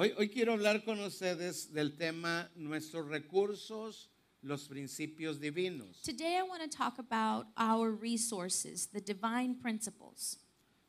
Hoy, hoy quiero hablar con ustedes del tema nuestros recursos, los principios divinos. Today, I want to talk about our resources, the divine principles.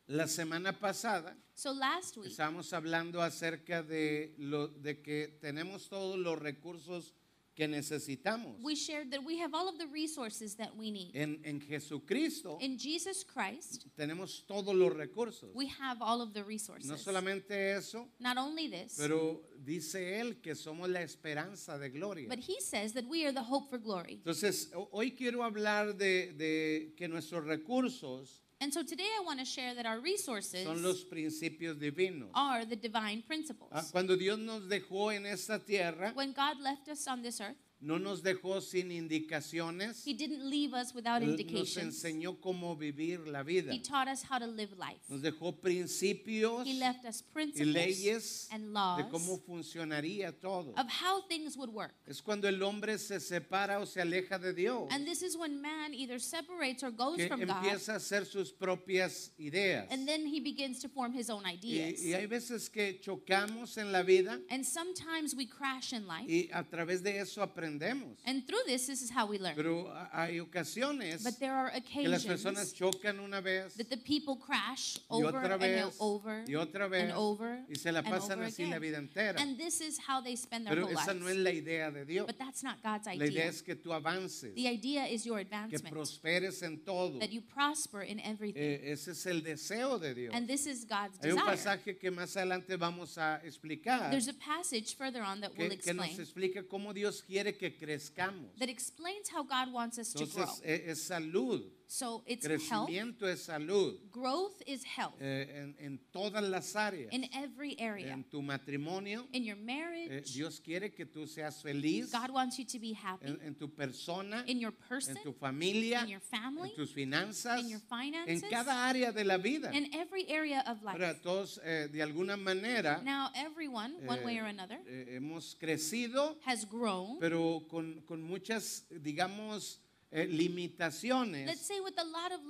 La semana pasada So, last week, estábamos hablando acerca de, lo, de que tenemos todos los recursos que necesitamos. we shared that we have all of the resources that we need. En, en Jesucristo In Jesus Christ, tenemos todos los recursos. we have all of the resources. No solamente eso, Not only this, pero dice Él que somos la esperanza de gloria. but He says that we are the hope for glory. Entonces, ho- hoy quiero hablar de, de que nuestros recursos And so today, I want to share that our resources son los principios divinos. are the divine principles. Ah, Cuando Dios nos dejó en esta tierra, When God left us on this earth, no nos dejó sin indicaciones, He didn't leave us without nos indications. enseñó cómo vivir la vida. He taught us how to live life. Nos dejó principios He left us y principles leyes and de laws cómo funcionaría todo. of how things would work. Es cuando el hombre se separa o se aleja de Dios, And this is when man either separates or goes que from God, empieza a hacer sus propias ideas. and then he begins to form his own Y, ideas. y hay veces que chocamos en la vida And sometimes we crash in life, y a través de eso aprendemos. And through this, this is how we learn. Pero ha- hay ocasiones But there are que las personas occasions chocan una vez that the people crash y over otra and vez over y otra vez and over y se la and pasan over así la again. vida entera. And this is how they spend their Pero whole esa no es lives. la idea de Dios. But that's not God's La idea idea. es que tú avances, The idea is your que advancement, prosperes en todo. that you prosper in everything. Eh, ese es el deseo de Dios. And this is God's Hay un desire. pasaje que más adelante vamos a explicar There's a passage further on that will que, que nos explain explica cómo Dios quiere que crezcamos. that explains how God wants us to grow. Entonces, es salud. So it's health. Crecimiento es salud. Growth is health eh, en, en todas las áreas. in every area. En tu matrimonio, In your eh, marriage, Dios quiere que tú seas feliz. God wants you to be happy. En, en tu persona, In your en person, tu familia, in your family, en tus finanzas, in your en finances, cada área de la vida. in every area of life. todos eh, de alguna manera Now, everyone, one way or another, eh, hemos crecido, has grown, pero con, con muchas, digamos, eh, let's limitaciones, say with a lot of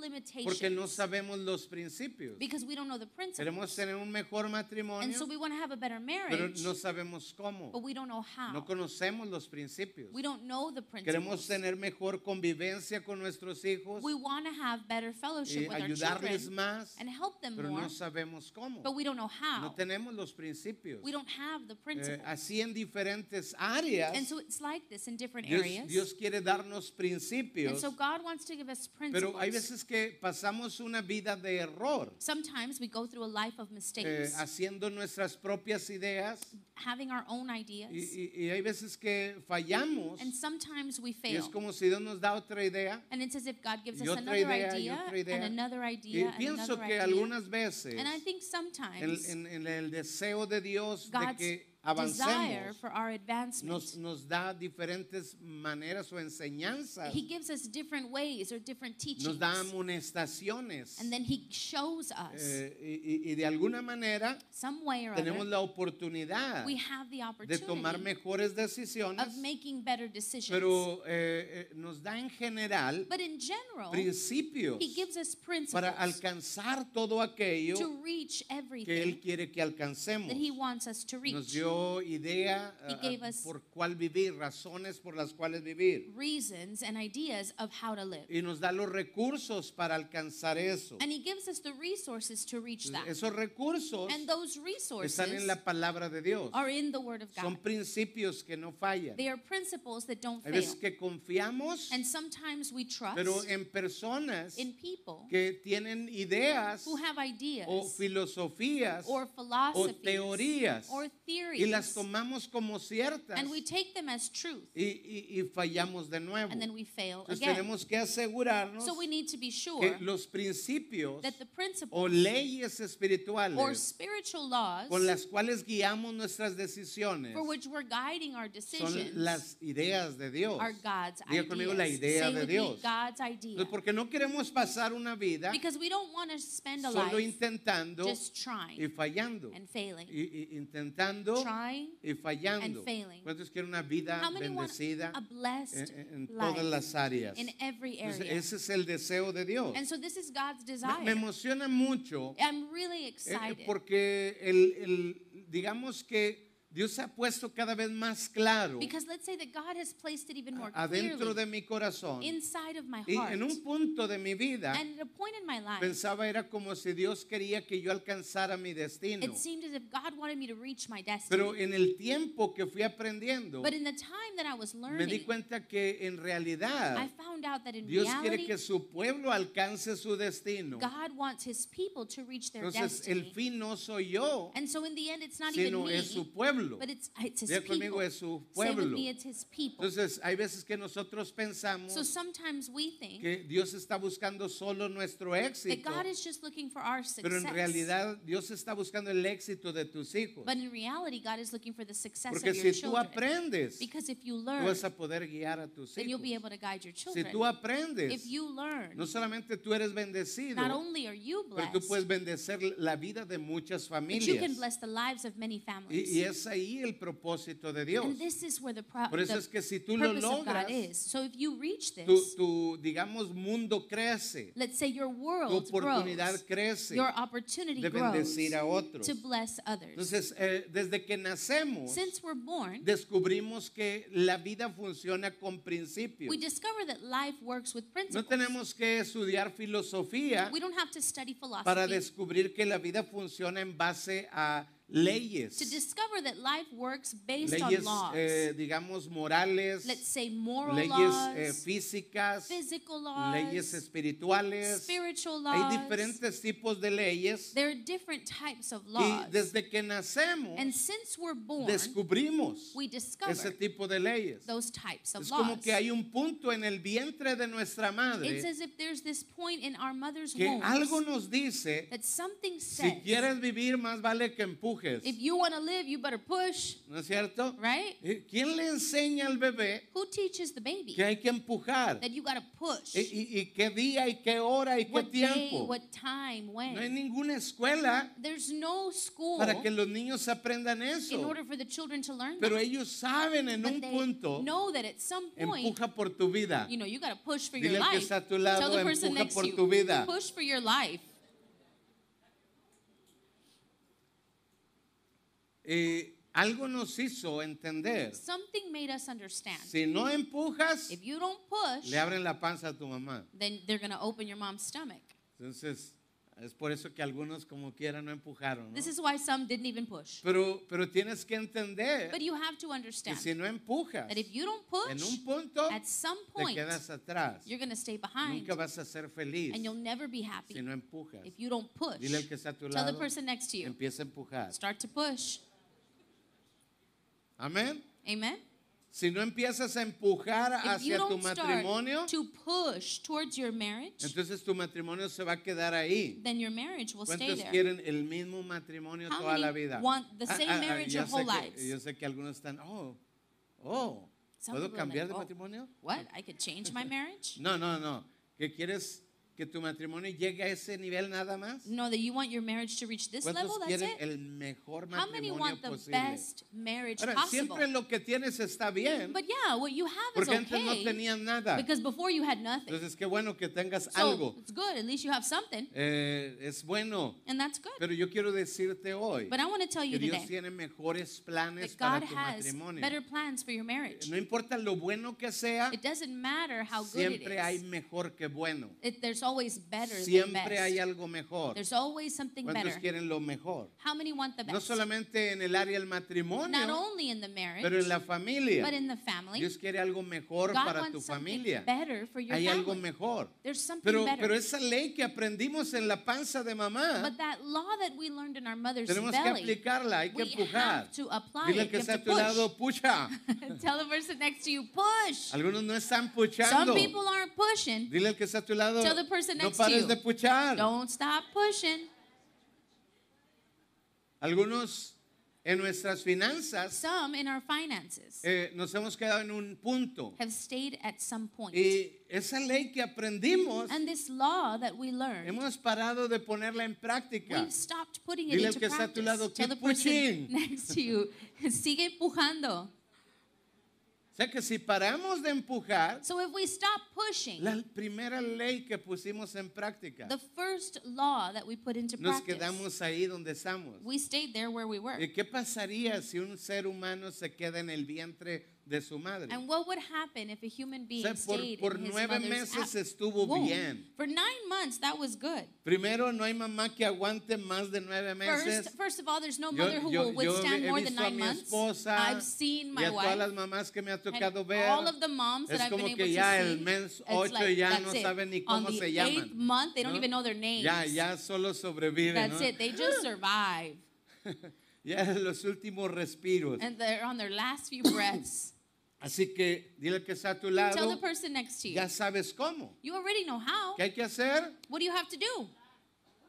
porque no limitations, sabemos los principios. because we don't know the Queremos principles. tener un mejor And matrimonio, so we want to have a better pero marriage, no sabemos cómo. but we don't know No conocemos los principios. We don't know the Queremos principles. tener mejor convivencia con nuestros hijos We want to have better y fellowship with our ayudarles children más, and help them pero more, no sabemos cómo. but we don't know No tenemos los principios. We don't have the Eh, así en diferentes áreas, And so it's like this in different Dios, areas. Dios quiere darnos And principios, so God wants to give us pero hay principles. veces que pasamos una vida de error, Sometimes we go through a life of eh, mistakes, haciendo nuestras propias ideas having our own ideas, y, y- y hay veces que fallamos and sometimes we y fail. es como si Dios nos da otra idea And it's as if God gives y us another idea y idea otra idea. and another y idea and pienso another que idea. algunas veces And I think en, sometimes en- en el deseo de Dios de God's que desire avancemos for our advancement, nos, nos da diferentes maneras o enseñanzas, He gives us different ways or different teachings. nos da amonestaciones And then He shows us eh, y, de alguna manera tenemos other, la oportunidad we have the de tomar mejores decisiones, of making better decisions. pero eh, eh, nos da en general But in general, principios He gives us principles para alcanzar todo aquello to reach que Él everything quiere que alcancemos. that He wants us to Nos reach. Dio idea He gave us- por cuál vivir, razones por las cuales vivir. Reasons and ideas of how to live. Y nos da los recursos para alcanzar eso. And He gives us the resources to reach that. Esos recursos And those están resources en la palabra de Dios. are in the Word of Son God. principios que no fallan. They are principles that don't fail. veces que confiamos, And sometimes we trust pero en personas in people que tienen ideas who have o ideas filosofías or o philosophies teorías or y las tomamos como ciertas and we take them as truth y, y- y fallamos de nuevo. and then we fail Entonces again. tenemos que asegurarnos So we need to be que sure los principios that the o principles leyes or espirituales spiritual laws con las cuales guiamos nuestras decisiones for which we're guiding our son decisions las ideas de Dios. are God's Diga conmigo la ideas. idea Say de me, Dios. God's idea. Entonces, porque no queremos pasar una vida Because we don't want to spend a solo life intentando just y trying fallando. and failing. Y, y intentando Trying y fallando. and failing. ¿Cuántos quieren una vida bendecida en, en todas las áreas? in every Entonces, area? ese es el deseo de Dios. And so this is God's Me, desire. me emociona mucho I'm really eh, excited porque el, el- digamos que Dios ha puesto cada vez más claro Because let's say that God has placed it even more adentro clearly de mi corazón. inside of my Y heart. en un punto de mi vida And at a point in my life, pensaba era como si Dios quería que yo alcanzara mi destino. it seemed as if God wanted me to reach my destiny. Pero en el tiempo que fui aprendiendo, but in the time that I was me di learning, cuenta que en I realidad found out that in Dios quiere reality, que su pueblo alcance su destino. God wants his people to reach their Entonces el destiny. fin no soy yo, And so in the end, it's not even sino me, es su pueblo. but it's, it's his Diga conmigo, people. es su pueblo. me, it's his people. Entonces hay veces que nosotros pensamos So sometimes we think que Dios está buscando solo nuestro that éxito, God is just looking for our pero en success. realidad Dios está buscando el éxito de tus hijos. But in reality, God is looking for the success Porque of your si tú children. aprendes, Because if you tú learn, vas a poder guiar a tus then you'll be hijos. able to guide your Si children. tú aprendes, If you learn, no solamente tú eres bendecido, not only are you pero tú puedes blessed, bendecer la vida de muchas but you can familias. bless the lives of many families. y es ahí el propósito de Dios. And this is where the, pro- Por eso the es que si tú lo logras. So if you reach tu, this, tu, digamos, mundo crece, let's say your tu world oportunidad grows, crece your opportunity de bendecir a otros. to bless others. Entonces, eh, desde que nacemos, Since we're born, descubrimos que la vida funciona con principios. we discover that life works with No principles. tenemos que estudiar filosofía We don't have to study para philosophy descubrir que la vida funciona en base a leyes. to discover that life works based Leyes, on laws. eh, digamos, morales, Let's say moral leyes laws, eh, físicas, physical laws, leyes espirituales. spiritual Hay laws. diferentes tipos de leyes There are different types of y laws. desde que nacemos and since we're born, descubrimos we discover ese tipo de leyes. those types of Es laws. como que hay un punto en el vientre de nuestra it's madre as if there's this point in our mother's que womb algo nos dice, that something si says, quieres vivir más vale que empujes. If you want to live, you better push, ¿No es cierto? right? Eh, ¿Quién le enseña al bebé Who teaches the baby que hay que empujar? that you got to push? ¿Y, y- y qué día y qué hora y qué what day, tiempo? what time, when? No hay ninguna escuela There's no school para que los niños aprendan in eso. order for the children to learn Pero that. ellos saben en But un punto, know that at some point, empuja por tu vida. you know, you got to push for Dile your que life. está a tu lado, Tell the person empuja next por you, tu vida. push for your life. Eh, algo nos hizo entender. Something made us understand. Si no empujas, If you don't push, le abren la panza a tu mamá. then they're going to open your mom's stomach. Entonces, es por eso que algunos como quiera no empujaron. ¿no? This is why some didn't even push. Pero, pero tienes que entender But you have to que understand si no empujas, that if you don't en push, un punto at some te point, quedas atrás. you're going to stay behind Nunca vas a ser feliz and you'll never be happy si no empujas. if you don't push. Dile al que está a tu Tell the lado, person next to you, empieza a empujar. start to push. Amén. Amen? Si no empiezas a empujar If you hacia tu don't start matrimonio, to push towards your marriage, entonces tu matrimonio se va a quedar ahí. then your marriage will stay ¿Cuántos there. quieren el mismo matrimonio How toda la vida? want the same marriage yo your whole sé que- lives? Yo sé que algunos están, oh, oh, Some ¿puedo people are cambiar like, de "Oh, matrimonio? What? I could change my marriage? No, no, no. ¿Que quieres que tu matrimonio llegue a ese nivel nada más? No, that you want your marriage to reach this ¿Cuántos level? That's it? el mejor How many matrimonio want the posible? best marriage Ahora, possible? siempre lo que tienes está bien, But yeah, what you have is porque antes no okay tenías nada. because before you had nothing. Entonces, qué bueno que tengas So algo. it's good. At least you have something, Eh, es bueno, and that's good. pero yo quiero decirte hoy But I want to tell que you Dios today tiene mejores planes that para God tu has matrimonio. better plans for your marriage. No importa lo bueno que sea, It doesn't matter how good it siempre hay is. mejor que bueno. It, there's always better than Siempre hay best. algo mejor. There's always something ¿Cuántos better. quieren lo mejor? How many want the No best? solamente en el área del Not matrimonio, only in the marriage, pero en la familia. but in the family. Dios quiere algo mejor God para wants tu something familia. better for your Hay algo family. mejor. There's something Pero, better. pero esa ley que aprendimos en la panza de mamá, but that law that we learned in our mother's tenemos que belly, aplicarla, hay que we empujar. have to apply Dile al it. que You está a have tu lado, pucha. push. Tell the person next to you, push. Algunos no están Some puchando. people aren't pushing. Dile al que está a tu lado, Tell the person no next to pares you. de puchar. Don't stop pushing. Algunos en nuestras finanzas Some in our finances eh, nos hemos quedado en un punto. have stayed at some point. Y esa ley que aprendimos, And this law that we learned, hemos parado de ponerla en práctica. we've stopped putting it Dile al into que está a tu practice. lado, Tell the "Keep person pushing." next to you, sigue empujando. O sea que si paramos de empujar, So if we stop pushing, la primera ley que pusimos en práctica, the first law that we put into nos practice, quedamos ahí donde estamos. we stayed there where we were. ¿Y qué pasaría si un ser humano se queda en el vientre de su madre? And what would happen if a human being sea, por- stayed por in his nueve mother's meses ab- estuvo womb? bien. For nine months, that was good. Primero, no hay mamá que aguante más de nueve meses. First, first of all, there's no mother who will withstand more than nine months. esposa I've seen y my a todas las wife. mamás que me ha tocado ver. all of the moms that Es I've been como able que to ya see, el mes it's ocho like, ya that's no it. saben ni On cómo the se eighth llaman. month, they don't ¿no? even know their names. Ya, ya solo sobreviven. That's ¿no? it. They just survive. Ya los últimos respiros. and they're on their last few breaths. Así que dile que está a tu Tell lado. the person next to you. Ya sabes cómo. You already know how. ¿Qué hay que hacer? What do you have to do?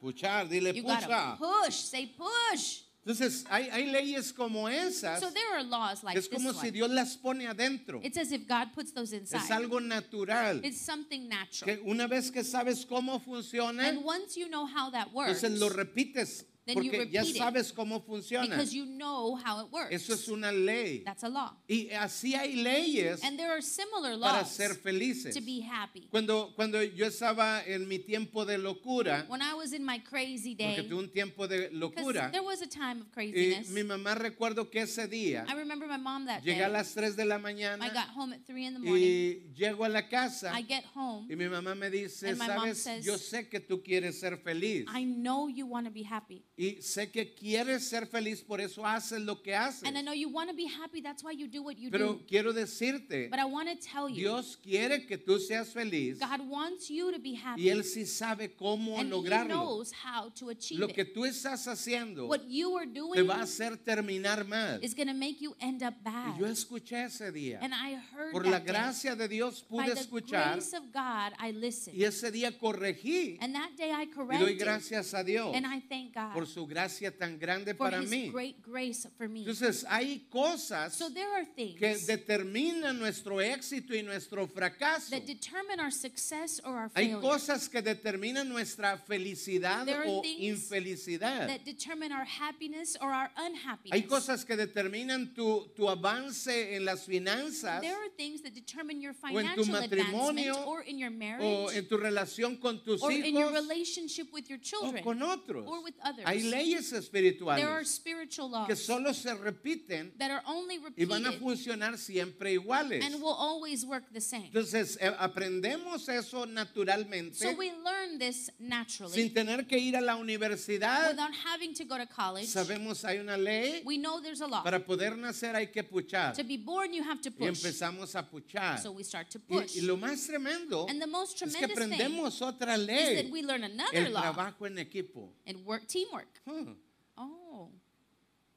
Puchar, dile You pucha. push. Say push. Entonces, hay, hay leyes como esas. So there are laws like Es como si. Dios las pone adentro. It's as if God puts those Es inside. algo natural. It's something natural. Que una vez que sabes cómo funciona, And once you know how that works, entonces lo repites Then you porque ya it. sabes cómo funciona. because you know how it works. Eso es una ley. That's a law. Y así hay leyes And there are similar para laws ser felices. to be happy. Cuando, cuando yo estaba en mi tiempo de locura, When I was in my crazy porque day, tuve un tiempo de locura, there was a time of y craziness. mi mamá recuerdo que ese día I remember my mom that llegué a day. las 3 de la I mañana got home at 3 in the morning. y llego a la casa I get home. y mi mamá me dice, And my mom sabes, says, yo sé que tú quieres ser feliz I know you want to be happy. Y sé que quieres ser feliz, por eso haces lo que haces. And I know you want to be happy. That's why you do what you Pero do. quiero decirte, But I want to tell you, Dios quiere que tú seas feliz God wants you to be happy. y Él sí sabe cómo and He lograrlo. knows how to achieve Lo que tú estás haciendo What you are te doing va a hacer terminar mal. is going to make you end up bad. Y yo escuché ese día. And I heard Por la day. gracia de Dios By pude the escuchar grace of God, I listened. y ese día corregí And that day I y doy corrected. gracias a Dios And I thank God por su gracia tan grande for para His mí. great grace for me. Entonces hay cosas So there are things que determinan nuestro éxito y nuestro fracaso. that determine our success or our Hay cosas que determinan nuestra felicidad There o infelicidad. that determine our happiness or our unhappiness. Hay cosas que determinan tu, tu avance en las finanzas There are things that determine your o en tu matrimonio or in your o marriage en tu relación con tus or in your hijos relationship with your o children con otros. or with others. Hay leyes There are espirituales spiritual que laws solo se repiten that are only y van a funcionar siempre iguales. and will always work the same. Entonces eh, aprendemos eso naturalmente So we learn this naturally sin tener que ir a la universidad. without having to go to college. Sabemos hay una ley. We know there's a law. Para poder nacer hay que puchar. To be born, you have to Y push. empezamos a puchar. So we start to Y, push. y lo más tremendo And the most es que aprendemos otra is that ley. we learn another El law trabajo en equipo. and work teamwork. Hmm. Oh,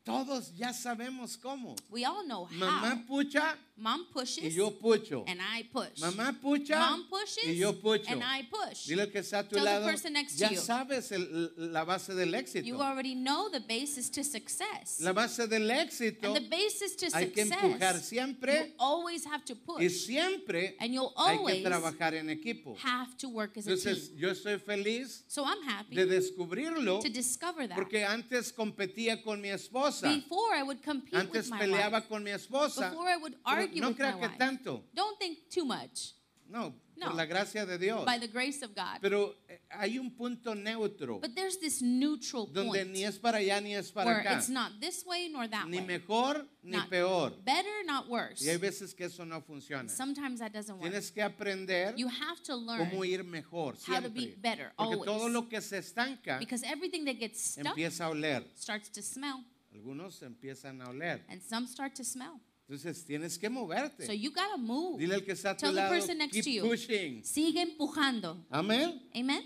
Todos ya sabemos cómo. we all know how. Mamá pucha Mom y pushes yo pucho. and I push. Mamá pucha Mom pushes y yo pucho. and I push. Dile que está a tu Tell the lado. person next to Ya you. sabes el- la base del éxito. You already know the basis to success. La base del éxito And the basis to hay que empujar success, siempre you always have to y push. siempre And you'll hay que always trabajar en equipo. have to work as a Entonces team. yo estoy feliz So I'm happy de descubrirlo to discover that. porque antes competía con mi esposa. Before I would compete Antes with my peleaba wife. con mi esposa. Before I would Pero argue no with my que wife. tanto. Don't think too much. No, No. por la gracia de Dios. By the grace of God. Pero eh, hay un punto neutro But there's this neutral donde point ni es para allá ni es para where acá. it's not this way nor that Ni way. mejor ni Not peor. Better, not worse. Y hay veces que eso no funciona. Sometimes that doesn't work. Tienes que aprender You have to learn cómo ir mejor how to be siempre. better Porque always. todo lo que se estanca because everything that gets stuck empieza a oler. starts to smell, Algunos empiezan a oler. and some start to smell. Entonces tienes que moverte. So you gotta move. Dile al que está a tu Tell the lado, person next to keep you. pushing. Sigue empujando. Amén. Amen.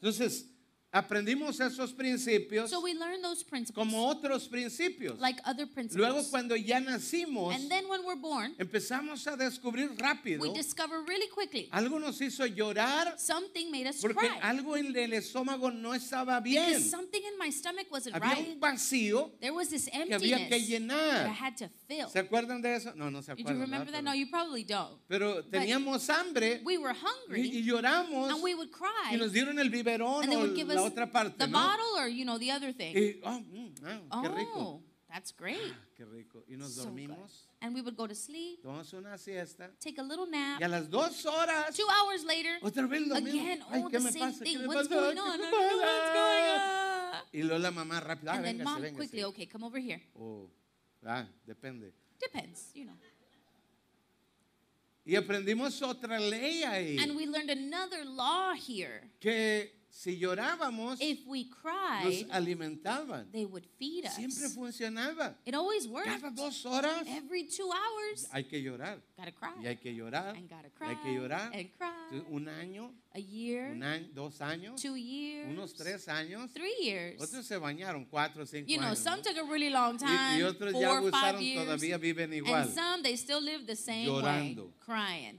Entonces, aprendimos esos principios So we learn those principles como otros principios. like other principles. Luego cuando ya nacimos, and then when we're born, empezamos a descubrir rápido. we discover really quickly Algo nos hizo llorar something made us porque cry. algo en el estómago no estaba bien. Because something in my stomach wasn't Había right. un vacío There was this que había que that I llenar. had to fill. ¿Se acuerdan de eso? No, no se acuerdan. you that? No, you probably don't. Pero, teníamos hambre We were y, hungry y lloramos and we would cry. y nos dieron el biberón and they o would give la otra parte, the ¿no? bottle or, you know, the other thing. Y, oh, mm, ah, qué rico. Oh, That's great. Qué rico. Y nos So good. dormimos, And we would go to sleep, tomamos una siesta. take a little nap. Y a las dos horas, Two hours later, otra vez lo mismo. again, Ay, oh, ¿qué the me same pasa? ¿Qué thing. me What's pasa? going ¿Qué on? me don't know what's going pasa? on. Y luego la mamá rápido, ah, And then véngase, mom véngase. quickly, okay, come over here. Oh, ah, depende. Depends, you know. Y aprendimos otra ley ahí. And we learned another law here. que si llorábamos, If we nos cried, alimentaban. they would feed Siempre us. funcionaba. It always worked. Cada dos horas Every two hours, hay que llorar. gotta Y hay cry. que llorar. And gotta y cry. hay que llorar. And cry. Un año, A year, un año, dos años, two years, unos tres años. three years. Otros se bañaron cuatro cinco You know, años. some took a really long Y, time, y otros ya four five abusaron, years. todavía viven igual. And some, they still live the same Llorando. way, crying.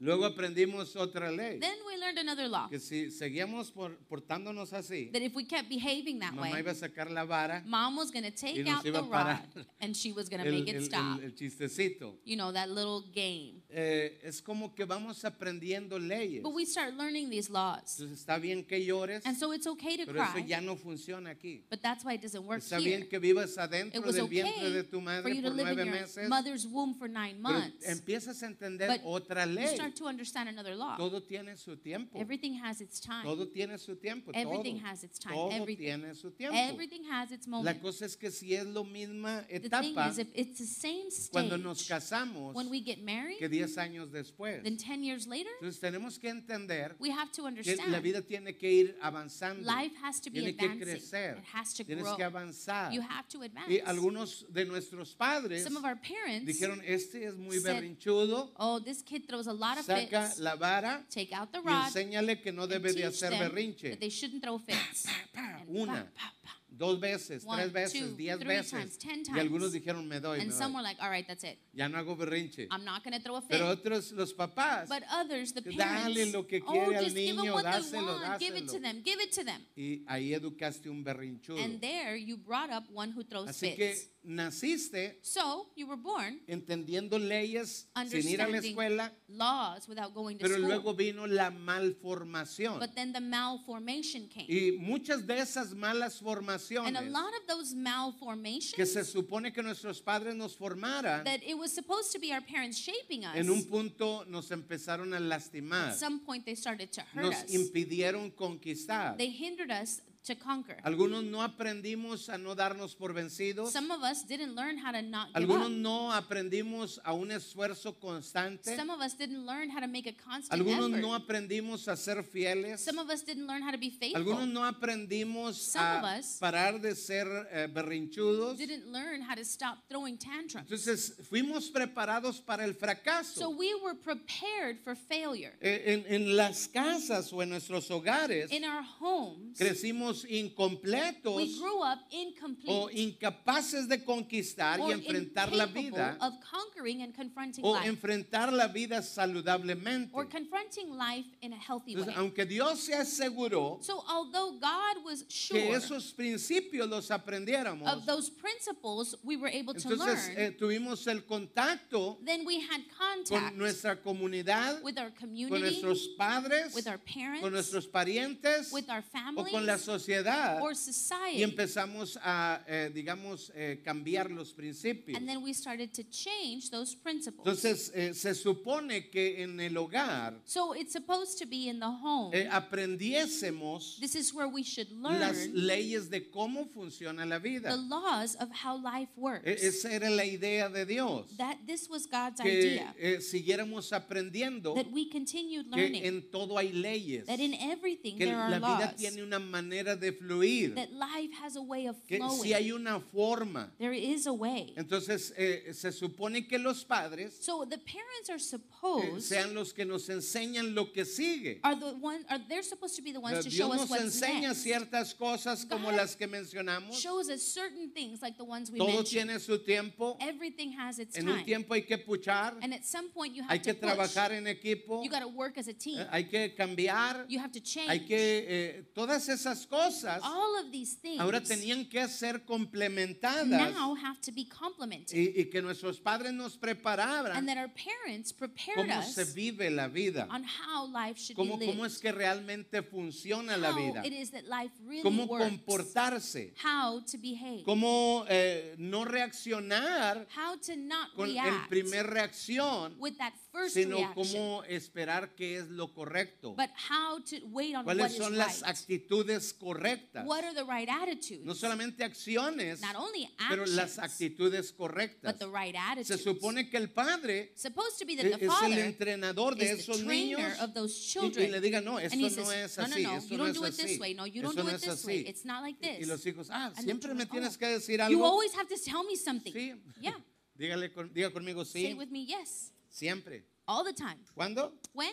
Luego aprendimos otra ley. Then we learned another law. Que si seguíamos por- portándonos así, That if we kept behaving that mamá way, iba a sacar la vara, mom was going to take nos out the parar rod and she was going to el, make it el- stop. el- el chistecito. You know, that little game. Eh, es como que vamos aprendiendo leyes. But we start learning these laws. Entonces está bien que llores, And so it's okay to pero eso cry. ya no funciona aquí. But that's why it doesn't work Está here. bien que vivas It adentro was del vientre de okay tu for madre you to por live in nueve your meses, mother's womb for nine pero months. empiezas a entender But otra You ley. start to understand another law. Todo tiene su tiempo. Everything has its time. Todo tiene su tiempo. Everything todo. has its time. Todo Everything. tiene su tiempo. Everything has its La moment. cosa es que si es lo misma The thing is, if it's the same cuando nos stage casamos when we get married, que 10 años después. then 10 years later, Entonces tenemos que entender we have to que la understand vida tiene que ir avanzando. life has to be Tiene que advancing. crecer. It has to Tienes grow. que avanzar. You have to advance. Y algunos de nuestros padres Some of our parents dijeron, este es muy said, berrinchudo, oh, this kid throws a lot saca la vara Take out the y rod enséñale que no debe de hacer berrinche. that they shouldn't throw fits. pa, And una. pa, pa, pa. Dos veces, One, tres veces, two, diez veces. times, ten Y algunos times. dijeron, me doy, me And some doy. were like, all right, that's it. Ya no hago berrinche. I'm not going to throw a fit. Pero otros, los papás, But others, the parents, dale lo que oh, quiere al give them niño, dáselo, want. Give it to dáselo. them. Give it to them. y ahí educaste un berrinchudo. And there you brought up one who throws Así que. Naciste So you were born entendiendo leyes sin ir a la escuela, laws without going to pero school. luego vino la malformación. But then the malformation came. Y muchas de esas malas And a formaciones lot of those que malformations se supone que nuestros padres nos formaran, that it was supposed to be our parents shaping us. en un punto nos empezaron a lastimar, At some point they started to hurt nos us. impidieron conquistar. They hindered us to conquer. Algunos no aprendimos a no darnos por vencidos. Some of us didn't learn how to not give Algunos up. no aprendimos a un esfuerzo constante. Some of us didn't learn how to make a constant Algunos effort. no aprendimos a ser fieles. Some of us didn't learn how to be faithful. Algunos no aprendimos Some of a us parar de ser eh, berrinchudos. didn't learn how to stop throwing tantrums. Entonces fuimos preparados para el So fracaso. we were prepared for failure. Eh, En, en las casas o en nuestros hogares In our homes, crecimos incompletos we grew up o incomplete incapaces de conquistar y enfrentar la vida of conquering and confronting o life enfrentar la vida saludablemente. or confronting life in a healthy way. Aunque Dios se aseguró So although God was que sure esos principios los aprendiéramos, of those principles we were able to entonces learn, eh, tuvimos el contacto then we had con contact nuestra comunidad, with our con community, nuestros padres, with our parents, con nuestros parientes with our o con la sociedad or y empezamos a, eh, digamos, eh, cambiar los principios. And then we started to change those principles. Entonces, eh, se supone que en el hogar So it's supposed to be in the home. eh, aprendiésemos This is where we should las learn leyes de cómo funciona la the vida. laws of how life works. E- Esa era la idea de Dios. That this was God's que idea. eh, siguiéramos aprendiendo That we continued que learning. en todo hay leyes, That in everything que there are la vida laws. tiene una manera de fluir, That life has a way of que si hay una forma. There is a way. Entonces eh, se supone que los padres So the parents are eh, supposed sean los que nos enseñan lo que sigue. are the one are they're supposed to be the ones to Dios show us nos what's enseña next. ciertas cosas como God las que mencionamos. Shows us certain things like the ones we Todo mentioned. tiene su tiempo. Everything has its En un time. tiempo hay que puchar, And at some point you have hay to que push. trabajar en equipo, You got to work as a team. eh, hay que cambiar, You have to change. hay que eh, todas esas you cosas all of these things ahora tenían que ser complementadas now have to be complemented. y, y que nuestros padres nos prepararan And that our parents prepared cómo se us vive la vida, on how life should cómo, be cómo es que realmente funciona la How vida, it is that life really cómo works. comportarse, How to behave. cómo eh, no reaccionar How to not con el react primer reacción, with that first sino reaction. cómo esperar que es lo correcto. But how to wait on what ¿Cuáles is son las right. actitudes correctas? What are the right attitudes? No solamente acciones, Not only pero las actions, actitudes correctas. but the right Se attitudes. supone que el padre Supposed to be e- that es the el father entrenador de esos niños of those y, y children. le diga, no, esto no says, es no, no, así, no, esto you no es this así, way. No, you don't eso do no it es this way. así. It's not like Y- this. Y los hijos, ah, And siempre me children, tienes oh, que decir You algo. always have to tell me something. Sí. Yeah. Dígale, con- diga conmigo, Say sí, it with me, yes. siempre. All the time. ¿Cuándo? When?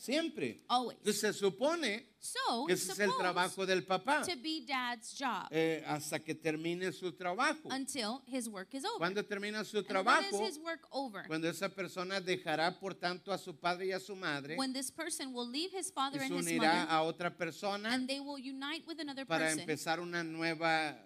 Siempre. Always. Entonces se supone So que ese es el trabajo del papá to be dad's job eh, hasta que termine su trabajo. until his work is over. ¿Cuándo termina su trabajo? is his work over? Cuando esa persona dejará por tanto a su padre y a su madre When this person will leave his y father se and his unirá mother a otra persona and they will unite with another para person empezar una nueva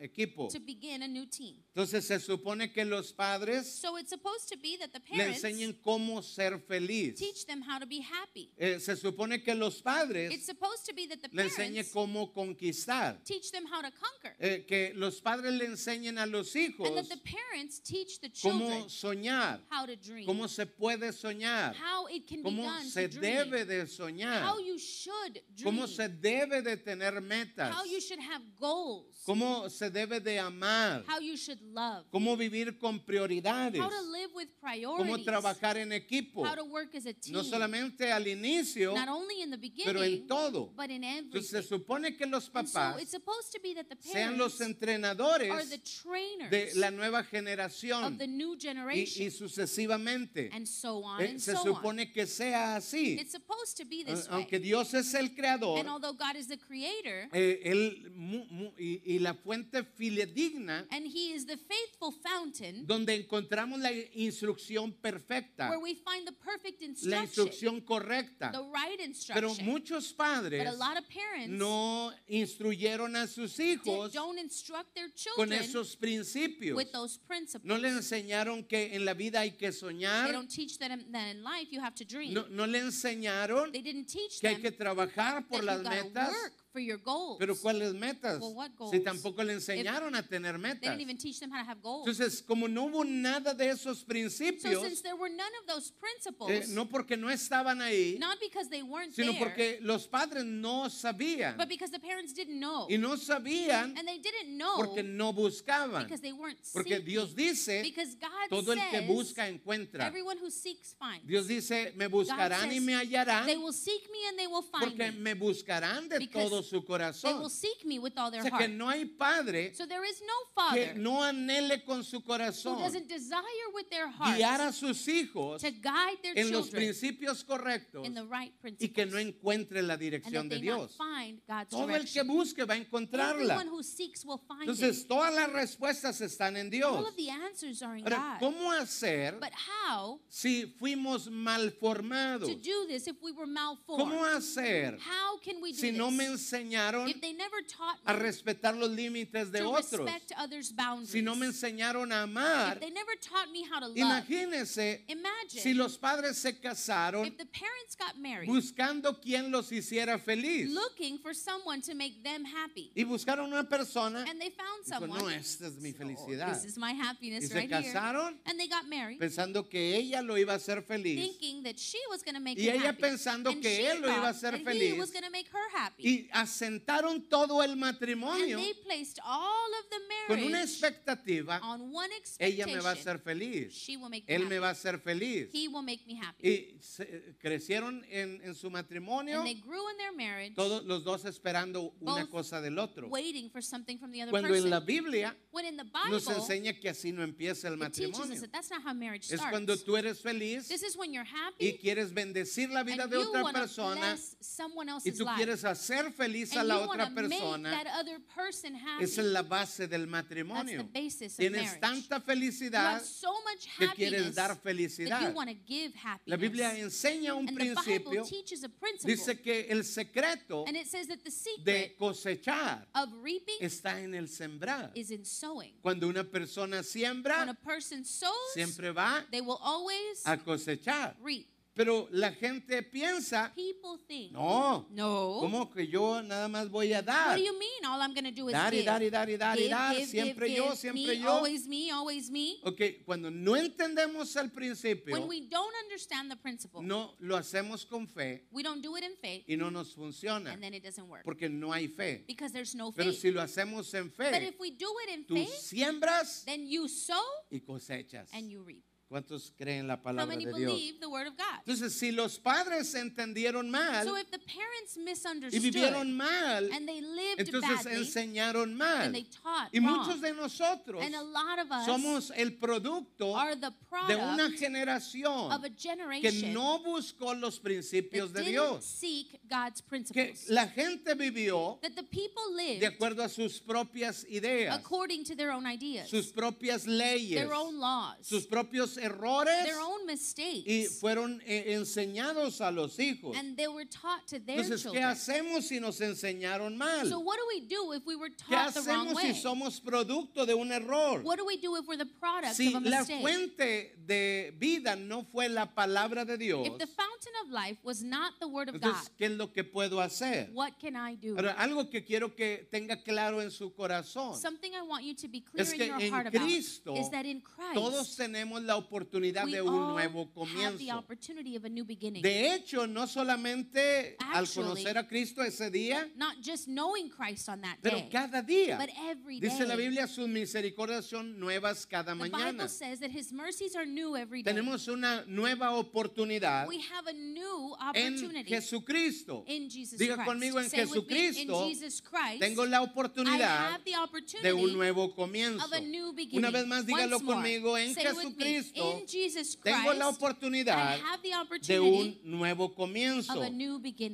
equipo. to begin a new team. Entonces se supone que los padres So it's supposed to be that the le parents enseñen cómo ser feliz. teach them how to be happy. Eh, se supone que los It's padres supposed to be that the le enseñen parents cómo conquistar. teach them how to conquer. Eh, que los padres le enseñen a los hijos And that the parents teach the children cómo soñar, how to dream. cómo se puede soñar, How it can be cómo done se to dream. debe de soñar, How you should dream. cómo se debe de tener metas, How you should have goals. cómo se debe de amar, How you should love. cómo vivir con prioridades, How to live with cómo priorities. trabajar en equipo, How to work as a team. no solamente al inicio, Not only in the pero en beginning, todo. but in Entonces se everything. supone que los so papás it's supposed to be that the sean los parents are entrenadores the trainers de la nueva of generación the new y, y generation. sucesivamente. And so on Eh, and se so on. supone que sea así. It's supposed to be this Aunque way. Dios es el creador, And although God is the creator, eh, él mu- mu- y, y la fuente fidedigna and He is the faithful fountain donde encontramos la instrucción perfecta, where we find the perfect la instruction, instrucción correcta. the right Pero instruction. muchos But padres a lot of parents no instruyeron a sus hijos don't instruct their con children esos principios. with those principles. No le enseñaron que en la vida hay que They soñar. don't teach them that in life you have to dream. No, no le enseñaron They didn't teach que hay que trabajar por las metas. Work for your goals. Pero ¿cuáles metas? Well, what Si tampoco le enseñaron a tener They metas. didn't even teach them how to have goals. Entonces, como no hubo nada de esos So principios, since there were none of those principles, eh, no porque no estaban ahí, not because they weren't sino there, porque los padres no sabían. but because the parents didn't know. Y no sabían and they didn't know porque no buscaban. because they weren't Porque seeking. Dios dice, because God todo el que says, busca encuentra. everyone who seeks finds. Dios dice, me buscarán y says, me hallarán They will seek me and they will find porque me. me buscarán de Because todo su They will seek me with all O their sea que heart. no hay padre So there is no que no anhele con su who corazón doesn't desire with their heart guiar a sus hijos to guide their en los children principios correctos in the right y que no principles. encuentre la and dirección de Dios. find God's Todo el que busque va a encontrarla. Everyone who seeks will find Entonces, it. todas las respuestas están en All Dios. of the answers are in Ahora, God. ¿cómo hacer But how si fuimos mal formados? to do this if we were ¿Cómo malformed? hacer How can we do si no me this enseñaron if they never taught a me respetar los límites de to otros? respect others' boundaries? Si no me enseñaron a amar, imagínense si los padres se casaron buscando quien los hiciera feliz looking for someone to make them happy y buscaron una persona and they found dijo, no, esta es mi "Oh, felicidad. this is my Y happiness se right here casaron and they got married pensando que ella lo iba a hacer feliz that she was make Y ella happy pensando and que él lo iba a hacer feliz. was make her happy y asentaron todo el and matrimonio they placed all of the con una marriage expectativa, on one ella me va a hacer feliz, me él happy. me va a hacer feliz. he will make me happy Y se- crecieron en, en su matrimonio, and they grew in their marriage todos los dos esperando una cosa del otro. waiting for something from the other Cuando person en la Biblia when in the Bible nos enseña que así no empieza el matrimonio. that that's not how marriage Es cuando tú eres feliz this is when you're y happy quieres bendecir la vida de otra persona y tú life quieres hacer and feliz a la otra persona, person esa es la base del matrimonio. Tienes marriage. tanta felicidad so que quieres dar felicidad. La Biblia enseña un and principio, teaches a principle. dice que el secreto and it says that the de cosechar of reaping está en el sembrar. is in sowing. Cuando una persona When a siembra, person sows, siempre va they will always a cosechar. reap. Pero la gente piensa, People think, no, no. ¿cómo que yo nada más voy a What dar? do you mean? All I'm going to do is Dar y give. dar y dar y dar y dar, give, siempre yo, siempre me, yo. Always me, always me. Ok, cuando no entendemos el principio, When we don't understand the principle, no lo hacemos con fe we don't do it in faith, y no nos funciona and then it doesn't work porque no hay fe. because there's no Pero faith. si lo hacemos en But fe, if we do it in tú faith, siembras then you sow y cosechas. and you reap. ¿Cuántos creen la palabra de Dios? believe the word of God? Entonces, si los padres entendieron mal So if the parents y vivieron mal, and they lived entonces badly enseñaron and mal. Y muchos de nosotros somos el producto de una generación que no buscó los principios de Dios. Que principles. la gente vivió de acuerdo a sus propias ideas, sus propias leyes, sus propios errores their own y mistakes, fueron eh, enseñados a los hijos. and they were taught to their Entonces, ¿qué hacemos si nos enseñaron mal? So what do we do if we were ¿Qué taught the wrong hacemos si way? somos producto de un error? What do we do if we're the product Si of a la mistake? fuente de vida no fue la palabra de Dios, If the fountain of life was not the word of God, entonces, ¿qué es lo que puedo hacer? what can I do? Ahora, algo que quiero que tenga claro en su corazón Something I want you to be clear es in que your en heart about Cristo is that in Christ todos tenemos la oportunidad we de un nuevo comienzo. De hecho, no solamente al Actually, conocer a Cristo ese día, not just knowing Christ on that pero day, cada día. but every day. Dice la Biblia, sus misericordias son nuevas cada the mañana. Bible says that his mercies are new every day. Tenemos una nueva oportunidad we have a new en Jesucristo. in Jesus Diga conmigo, en Say Jesucristo Christ, Tengo la oportunidad de un nuevo comienzo. Una vez más, dígalo conmigo, en Jesucristo in Jesus Christ, tengo la oportunidad de un nuevo comienzo.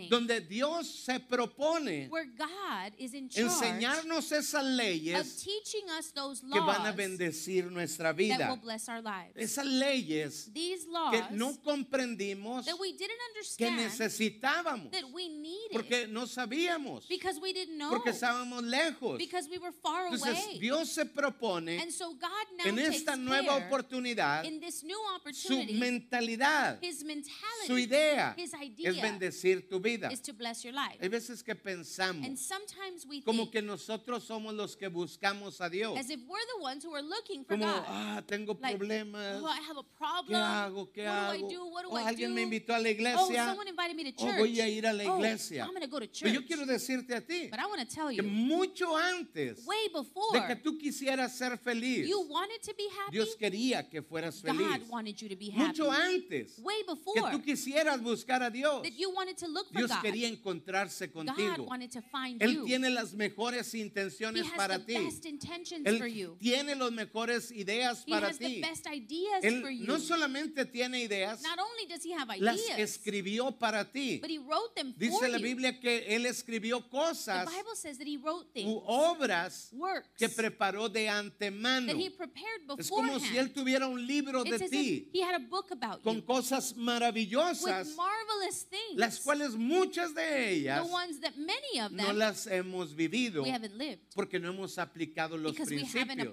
Donde Dios se propone where God is in charge enseñarnos esas leyes teaching us those que van a laws bendecir nuestra vida. Esas leyes que no comprendimos that we didn't que understand necesitábamos porque no sabíamos, because we didn't know porque estábamos lejos. because we were far Entonces away. Dios se propone and so God now en esta nueva oportunidad in this new su opportunity mentalidad, his mentality su idea his es idea bendecir tu vida. is to bless your life. Hay veces que And pensamos sometimes we como think que nosotros somos los que buscamos a Dios. as if we're the ones who are looking for Como, God. ah, tengo Like, problemas. oh, I have a ¿Qué problem. hago? ¿Qué what hago? do I do? What do O I alguien do? me invitó a la Oh, iglesia. someone invited me to church. voy a ir a la Oh, iglesia. I'm going to go to church. Pero yo quiero decirte a ti But I want to tell que you, mucho antes way before de que tú quisieras ser feliz, you wanted to be happy, Dios quería que fueras God wanted you to be happy. Mucho antes way que tú quisieras buscar a Dios, that you wanted to look for Dios God. quería encontrarse God contigo. wanted to find Él you. tiene las mejores he intenciones has para the ti. best intentions for Él you. tiene las mejores ideas He para has the ti. best ideas Él for you. no solamente tiene ideas, Not only does he have las ideas, escribió para ti. but he wrote them for Dice la you. Biblia que Él escribió the cosas Bible says that he wrote u things, obras works que preparó de antemano. that he prepared Es como si Él tuviera un libro de It's as ti if he had a book about con cosas maravillosas, things, las cuales muchas de ellas the ones that many of no them las hemos vivido porque no hemos aplicado los principios.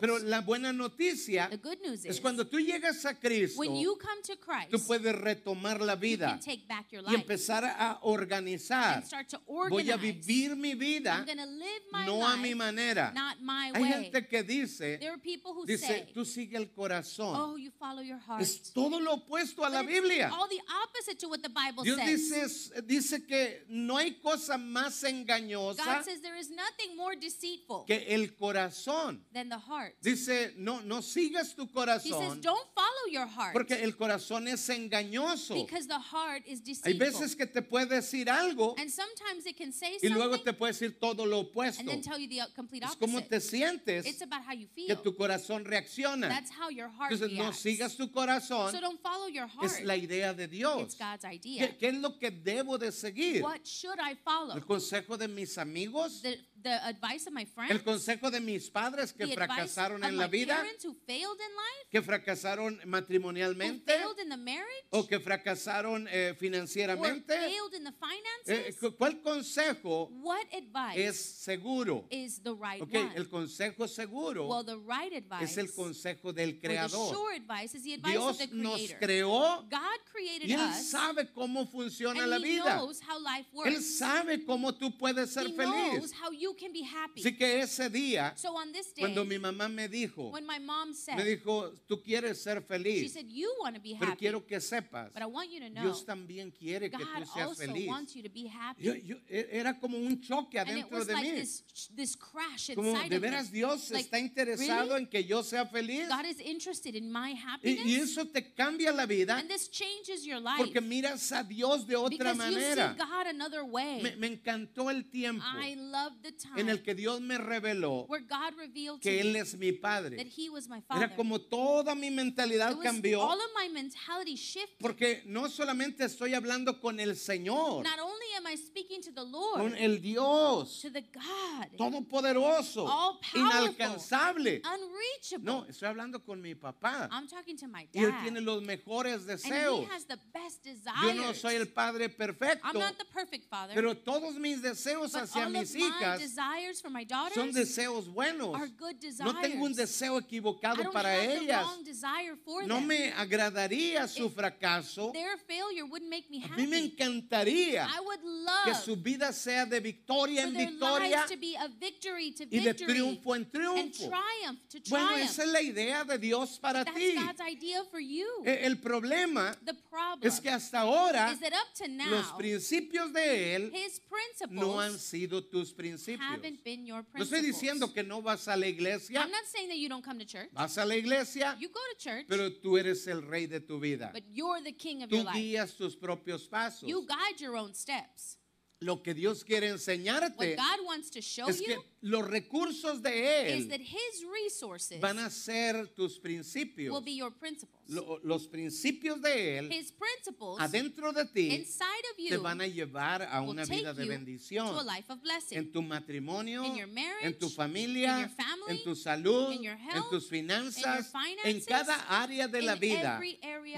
Pero la buena noticia news es is cuando tú llegas a Cristo, Christ, tú puedes retomar la vida y empezar a organizar. Voy a vivir mi vida no a mi manera. Hay gente que dice, dice, say, tú sigue el corazón. oh, you follow your heart. Es todo lo opuesto a la But it's Biblia. all the opposite to what the Bible Dios says. dice, dice que no hay cosa más engañosa God says there is nothing more deceitful que el corazón. than the heart. Dice, no, no sigas tu He says, corazón don't follow your heart porque el corazón es engañoso. because the heart is Hay deceitful. veces que te puede decir algo and sometimes it can say y luego te puede decir todo lo opuesto. and then tell you the complete Es opposite. como te sientes it's about how you que feel. tu corazón reacciona. That's how how your heart Entonces no reacts. sigas tu corazón, so don't follow your heart. es la idea de it's Dios. God's idea. ¿Qué, qué es lo que debo de seguir? What should I follow? ¿El consejo de mis amigos? The, the advice of my friends? ¿El consejo de mis padres que the advice fracasaron of en la vida? parents who failed in life? ¿Que fracasaron Who matrimonialmente? failed in the marriage? ¿O que fracasaron eh, or financieramente? failed in the Eh, finances? cu- ¿Cuál consejo what advice es seguro? is the right Ok, one? el consejo seguro well, the right advice es el consejo del creador. sure advice is the advice Dios of the nos creator. creó God created y Él us sabe cómo funciona and la he vida. knows how life Él works. sabe cómo tú puedes ser he knows feliz. how you can be happy. Así que ese día, so on this day, cuando mi mamá me dijo, when my mom said, me dijo, tú quieres ser she feliz, said, you want to be pero happy, quiero que sepas, but I want you to know Dios también quiere que God tú seas also feliz. wants you to be happy. Yo- yo- e- era como un choque and it adentro was de like mí. this, this crash Como de veras Dios Like, está interesado really? en que yo sea feliz. God is interested in my happiness. y eso te cambia la vida and this changes your life. porque miras a Dios de otra because you manera. see God another way. Me, me encantó el tiempo I love the time en el que Dios me reveló where God revealed to que Él me es mi that Padre. He was my Father. Era como toda mi It mentalidad was cambió all of my mentality shifted. porque no solamente estoy hablando con el Señor, Not only am I speaking to the Lord, con el Dios to the God, todopoderoso, All powerful. inalcanzable. unreachable. No, estoy hablando con mi papá. I'm talking to my Y Él dad. tiene los mejores and deseos. he has the best desires. Yo no soy el padre I'm perfecto, not the perfect father. pero todos mis deseos but hacia all mis my hijas desires for my daughters son deseos buenos. are good desires. No tengo un deseo equivocado para ellas. No them. me agradaría su fracaso. Their failure wouldn't make me A mí me happy. encantaría I would que love su vida sea de victoria en victoria to be a victory to y de victory triunfo en triunfo. triumph to Bueno, triumph. esa es la idea de Dios para That's ti. God's idea for you. E- El problema the problem es que hasta ahora is that up to now, los principios de Él his principles no han sido tus principios. Haven't been your No principles. estoy diciendo que no vas a la iglesia, I'm not saying that you don't come to church. vas a la iglesia, You go to church, pero tú eres el rey de tu vida. but you're the king of Tú your life. guías tus propios pasos. You guide your own steps. Lo que Dios quiere What enseñarte God wants to show es que you los recursos de is that Él his resources van a ser tus principios. will be your principles. Lo- los principios de Él His principles adentro de ti of te you van a llevar a una vida de bendición. En tu matrimonio, In your marriage, en tu familia, in your family, en tu salud, in your en health, tus finanzas, in your en finances, cada área de la vida.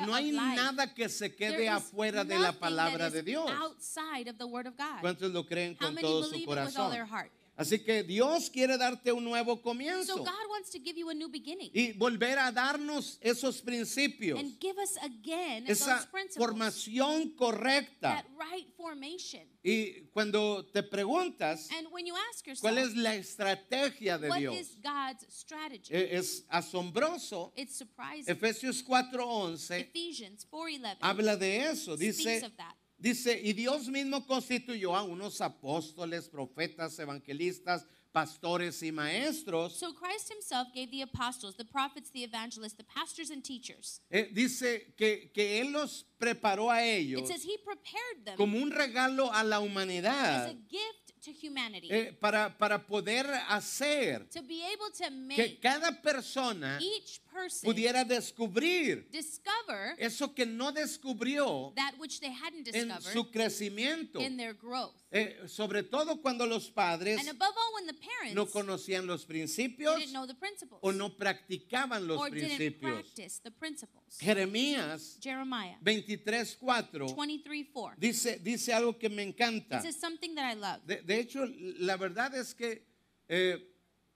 No hay nada que se quede afuera de la palabra de Dios. outside of the word of God. ¿Cuántos lo creen con todo su believe it with all their corazón? Así que Dios quiere darte un nuevo So comienzo God wants to give you a new beginning y volver a darnos esos principios, and give us again esa formación correcta. that right formation. Y cuando te preguntas And when you ask yourself, cuál es la estrategia de what Dios, is God's strategy? e- es asombroso. it's surprising. Efesios 4:11 Ephesians 4:11 habla de eso. speaks Dice, of that. Dice, y Dios mismo constituyó a unos apóstoles, profetas, evangelistas, pastores y maestros. So Christ himself gave the apostles, the prophets, the evangelists, the pastors and teachers. Eh, dice que, que Él los preparó a It ellos says he prepared them como un regalo a la as humanidad a gift to humanity eh, para, para poder hacer to be able to que make cada persona each person pudiera descubrir discover eso que no descubrió that which they hadn't en discovered su crecimiento. in their growth. Eh, sobre todo cuando los padres And above all, when the parents no conocían los principios didn't know the principles o no practicaban los or didn't principios. practice the principles. Jeremías Jeremiah 23:4 23 4. dice, dice algo que me encanta. This is something that I love. De, de hecho, la verdad es que eh,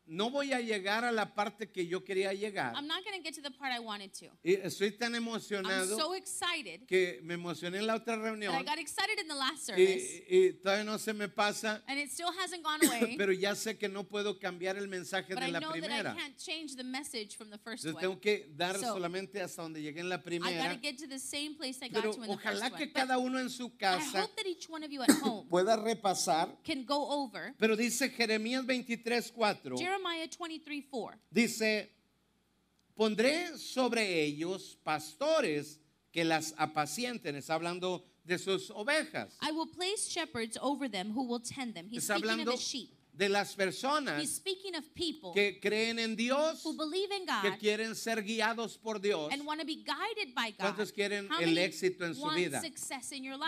no voy a llegar a la parte que yo quería llegar. I'm not going to get to the part I wanted to. Y estoy tan I'm emocionado so excited que me emocioné en la otra that reunión I got excited in the last service y todavía no se me pasa, and it still hasn't gone away. pero ya sé que no puedo cambiar el mensaje But de I la know that I primera. can't change the message from the first Entonces tengo que dar So, solamente hasta donde llegué en la I got primera. to get to the same place I got Pero to in the first ojalá que cada uno en su I casa hope that each one of you at home pueda repasar. can go over Pero dice Jeremías 23:4. Jeremiah 23 4. Dice, pondré sobre ellos pastores que las apacienten. Está hablando de sus ovejas. I will place shepherds over them who will tend them. He's Está speaking of hablando his sheep. De las He's personas speaking of people que creen en Dios, who believe in que God quieren ser guiados por Dios. and want to be guided by God. ¿Cuántos quieren el éxito en su vida?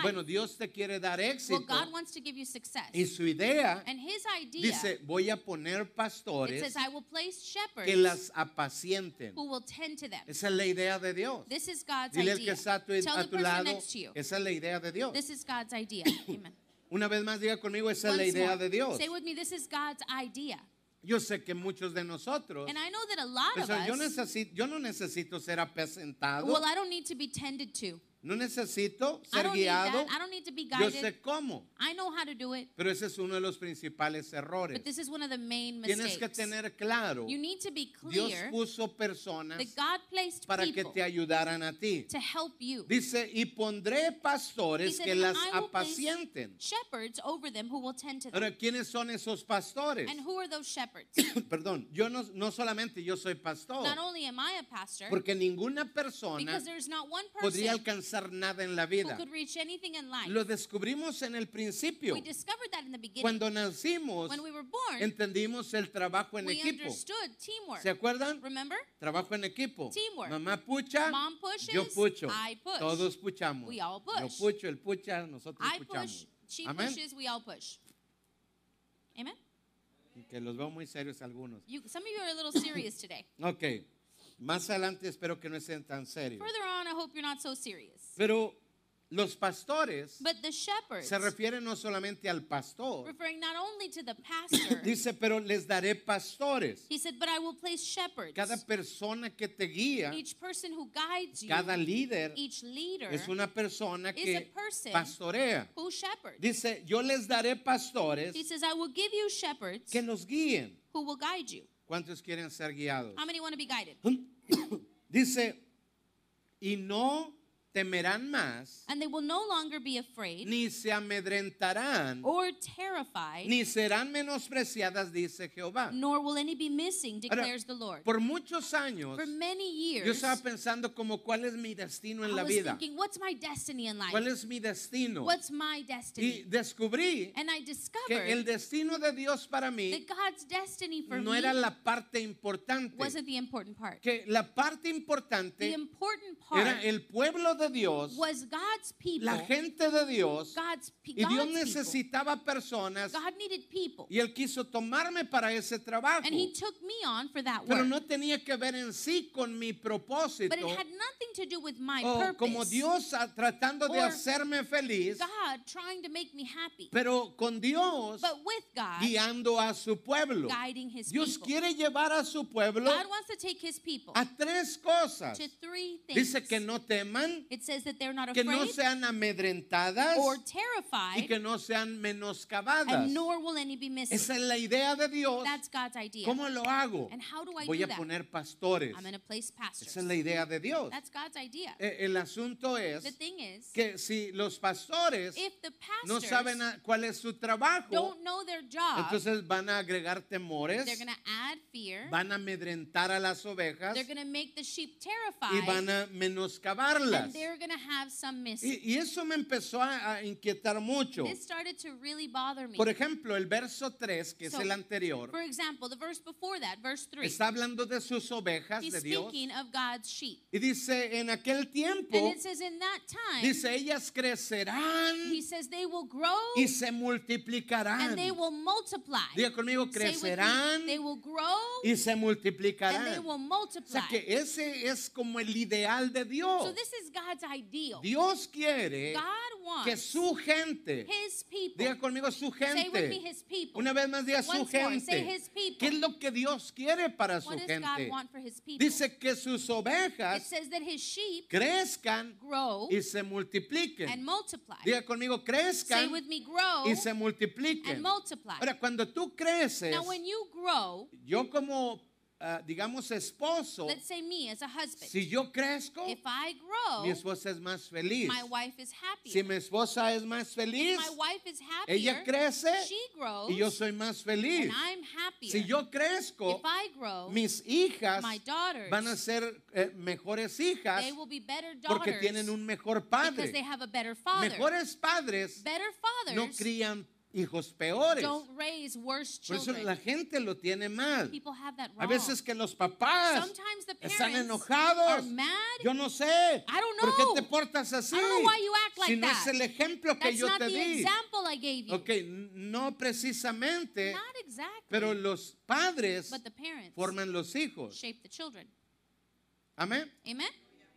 Bueno, Dios te quiere dar well, éxito God wants to give you success. y su idea and his idea, dice, voy a poner pastores says, I will place shepherds que las apacienten. who will tend to them. Esa es la idea de Dios. This is God's Dile al que idea. está a tu, a lado, esa es la idea de Dios. This is God's idea. Amen. Una vez más diga conmigo, esa es la Once idea more. de Dios. Say with me, this is God's idea. Yo sé que muchos de nosotros, And I know that a lot pues, of yo, us, necesito, yo no necesito ser apacentado, well, I don't need to be tended to. No necesito I ser don't need guiado, that. I don't need to be yo guided. sé cómo, I know how to do it, pero ese es uno de los principales errores. but this is one of the main Tienes mistakes. que tener claro, you need to be Dios clear puso personas para que te ayudaran a ti. to help you. Dice, y pondré pastores said, que "And las apacienten. shepherds over them who will tend to them. Ahora, ¿quiénes son esos pastores? And who are those shepherds? Perdón, yo no, no solamente yo soy pastor, Not only am I a pastor, porque ninguna persona because there's not one podría person alcanzar nada en la vida. Lo descubrimos en el principio. We discovered that in the beginning. Cuando nacimos, when we were born, entendimos el trabajo en equipo. ¿Se acuerdan? Remember? Trabajo en equipo. Teamwork. Mamá pucha, Mom pushes, yo pucho. Todos puchamos. We all Yo pucho, él pucha, nosotros I puchamos. push, she Amén. pushes, we all push. Amen? Que los veo muy serios algunos. You, some of you are a little serious today. Ok. Más adelante espero que no estén tan serios. Further on, I hope you're not so serious. Pero los pastores But the shepherds, se refieren no solamente al pastor. referring not only to the pastor, Dice, pero les daré pastores. he said, but I will place shepherds. Cada persona que te guía, Each person who guides you, cada líder each leader, es una persona is a que person pastorea. who shepherds. Dice, yo les daré pastores He says, I will give you shepherds que los guíen. who will guide you. ¿Cuántos quieren ser guiados? How many want to be guided? Dice, y no temerán más, And they will no longer be afraid ni se amedrentarán, or terrified, ni serán menospreciadas, dice Jehová. nor will any be missing, Ahora, declares the Lord. Por muchos años, For many yo years, estaba pensando como cuál es mi destino en I la was vida. thinking, what's my destiny in life? ¿Cuál es mi destino? What's my Y destiny? descubrí And I que el discovered destino de Dios para mí that God's destiny for no me era la parte importante. wasn't the important part. Que la parte The importante important part era el pueblo de Dios, was God's people, la gente de Dios, God's, y Dios God's people. necesitaba personas God needed people. y Él quiso tomarme para ese trabajo. And he took me on for that Pero no tenía que ver en sí con mi propósito But it had nothing to do with my o como Dios tratando de hacerme feliz, God trying to make me happy. pero con Dios But with God guiando a su pueblo. guiding his Dios people. quiere llevar a su pueblo God wants to take his people a tres cosas. to three things. Dice que no teman, it says that they're not que no afraid sean amedrentadas or y terrified, que no sean menoscabadas. and nor will any be missing. Esa es la idea de Dios. That's God's idea. ¿Cómo lo hago? And how do I Voy do a that? poner pastores. I'm going to place pastors. Esa es la idea de Dios. That's God's idea. Eh, El asunto es the thing is, que si los pastores if the no pastors saben a- cuál es su trabajo, don't know their job, entonces van a agregar temores, they're going to add fear. van a amedrentar a las ovejas They're going to make the sheep y terrified. van a menoscabarlas. and they're going to have some missing. Y, y eso me empezó a, a inquietar mucho. This started to really bother me. Por ejemplo, el verso 3, que es el anterior, For example, the verse before that, verse 3, está hablando de sus ovejas he's de Dios. speaking of God's sheep. Y dice, en aquel And tiempo, it says, in that time, dice, ellas crecerán he says, they will grow y se multiplicarán. and they will multiply. Diga conmigo, me, crecerán they will grow y se and multiplicarán. they will O multiply. sea que ese es como el ideal de Dios. So this is God's ideal. Dios quiere God que wants su gente, his people. diga conmigo su Say with me gente, his people. una vez más diga su Once more, say gente. his people. ¿Qué es lo que Dios quiere para su What does God gente? want for his people? Dice que sus it ovejas says that his sheep crezcan grow y se and multipliquen. multiply. Diga conmigo, Say crezcan with me, grow y se multipliquen. and multiply. Ahora, cuando tú creces, Now, when you grow, yo como, ah, digamos, esposo, let's say me as a husband, si yo crezco, if I grow, mi esposa es más feliz. my wife is happier. Si mi esposa es más feliz, my wife is happier. ella crece she grows, y yo soy más feliz. and I'm happier. Si yo crezco, if I grow, mis hijas my daughters, van a ser eh, mejores hijas they will be better porque daughters tienen un mejor because padre. they have a better father. Mejores padres better fathers no crían hijos peores. Don't raise worse Por eso children. la gente lo tiene mal. People have that A veces que los papás Sometimes the están enojados. are mad. Yo no sé. I don't ¿Por qué know. te portas así? I don't know why you act like si no es that. el ejemplo que That's yo not te the di. example I gave you. Ok, no precisamente, Not exactly. pero los padres but the parents forman los hijos. shape the children. Amén. Amen?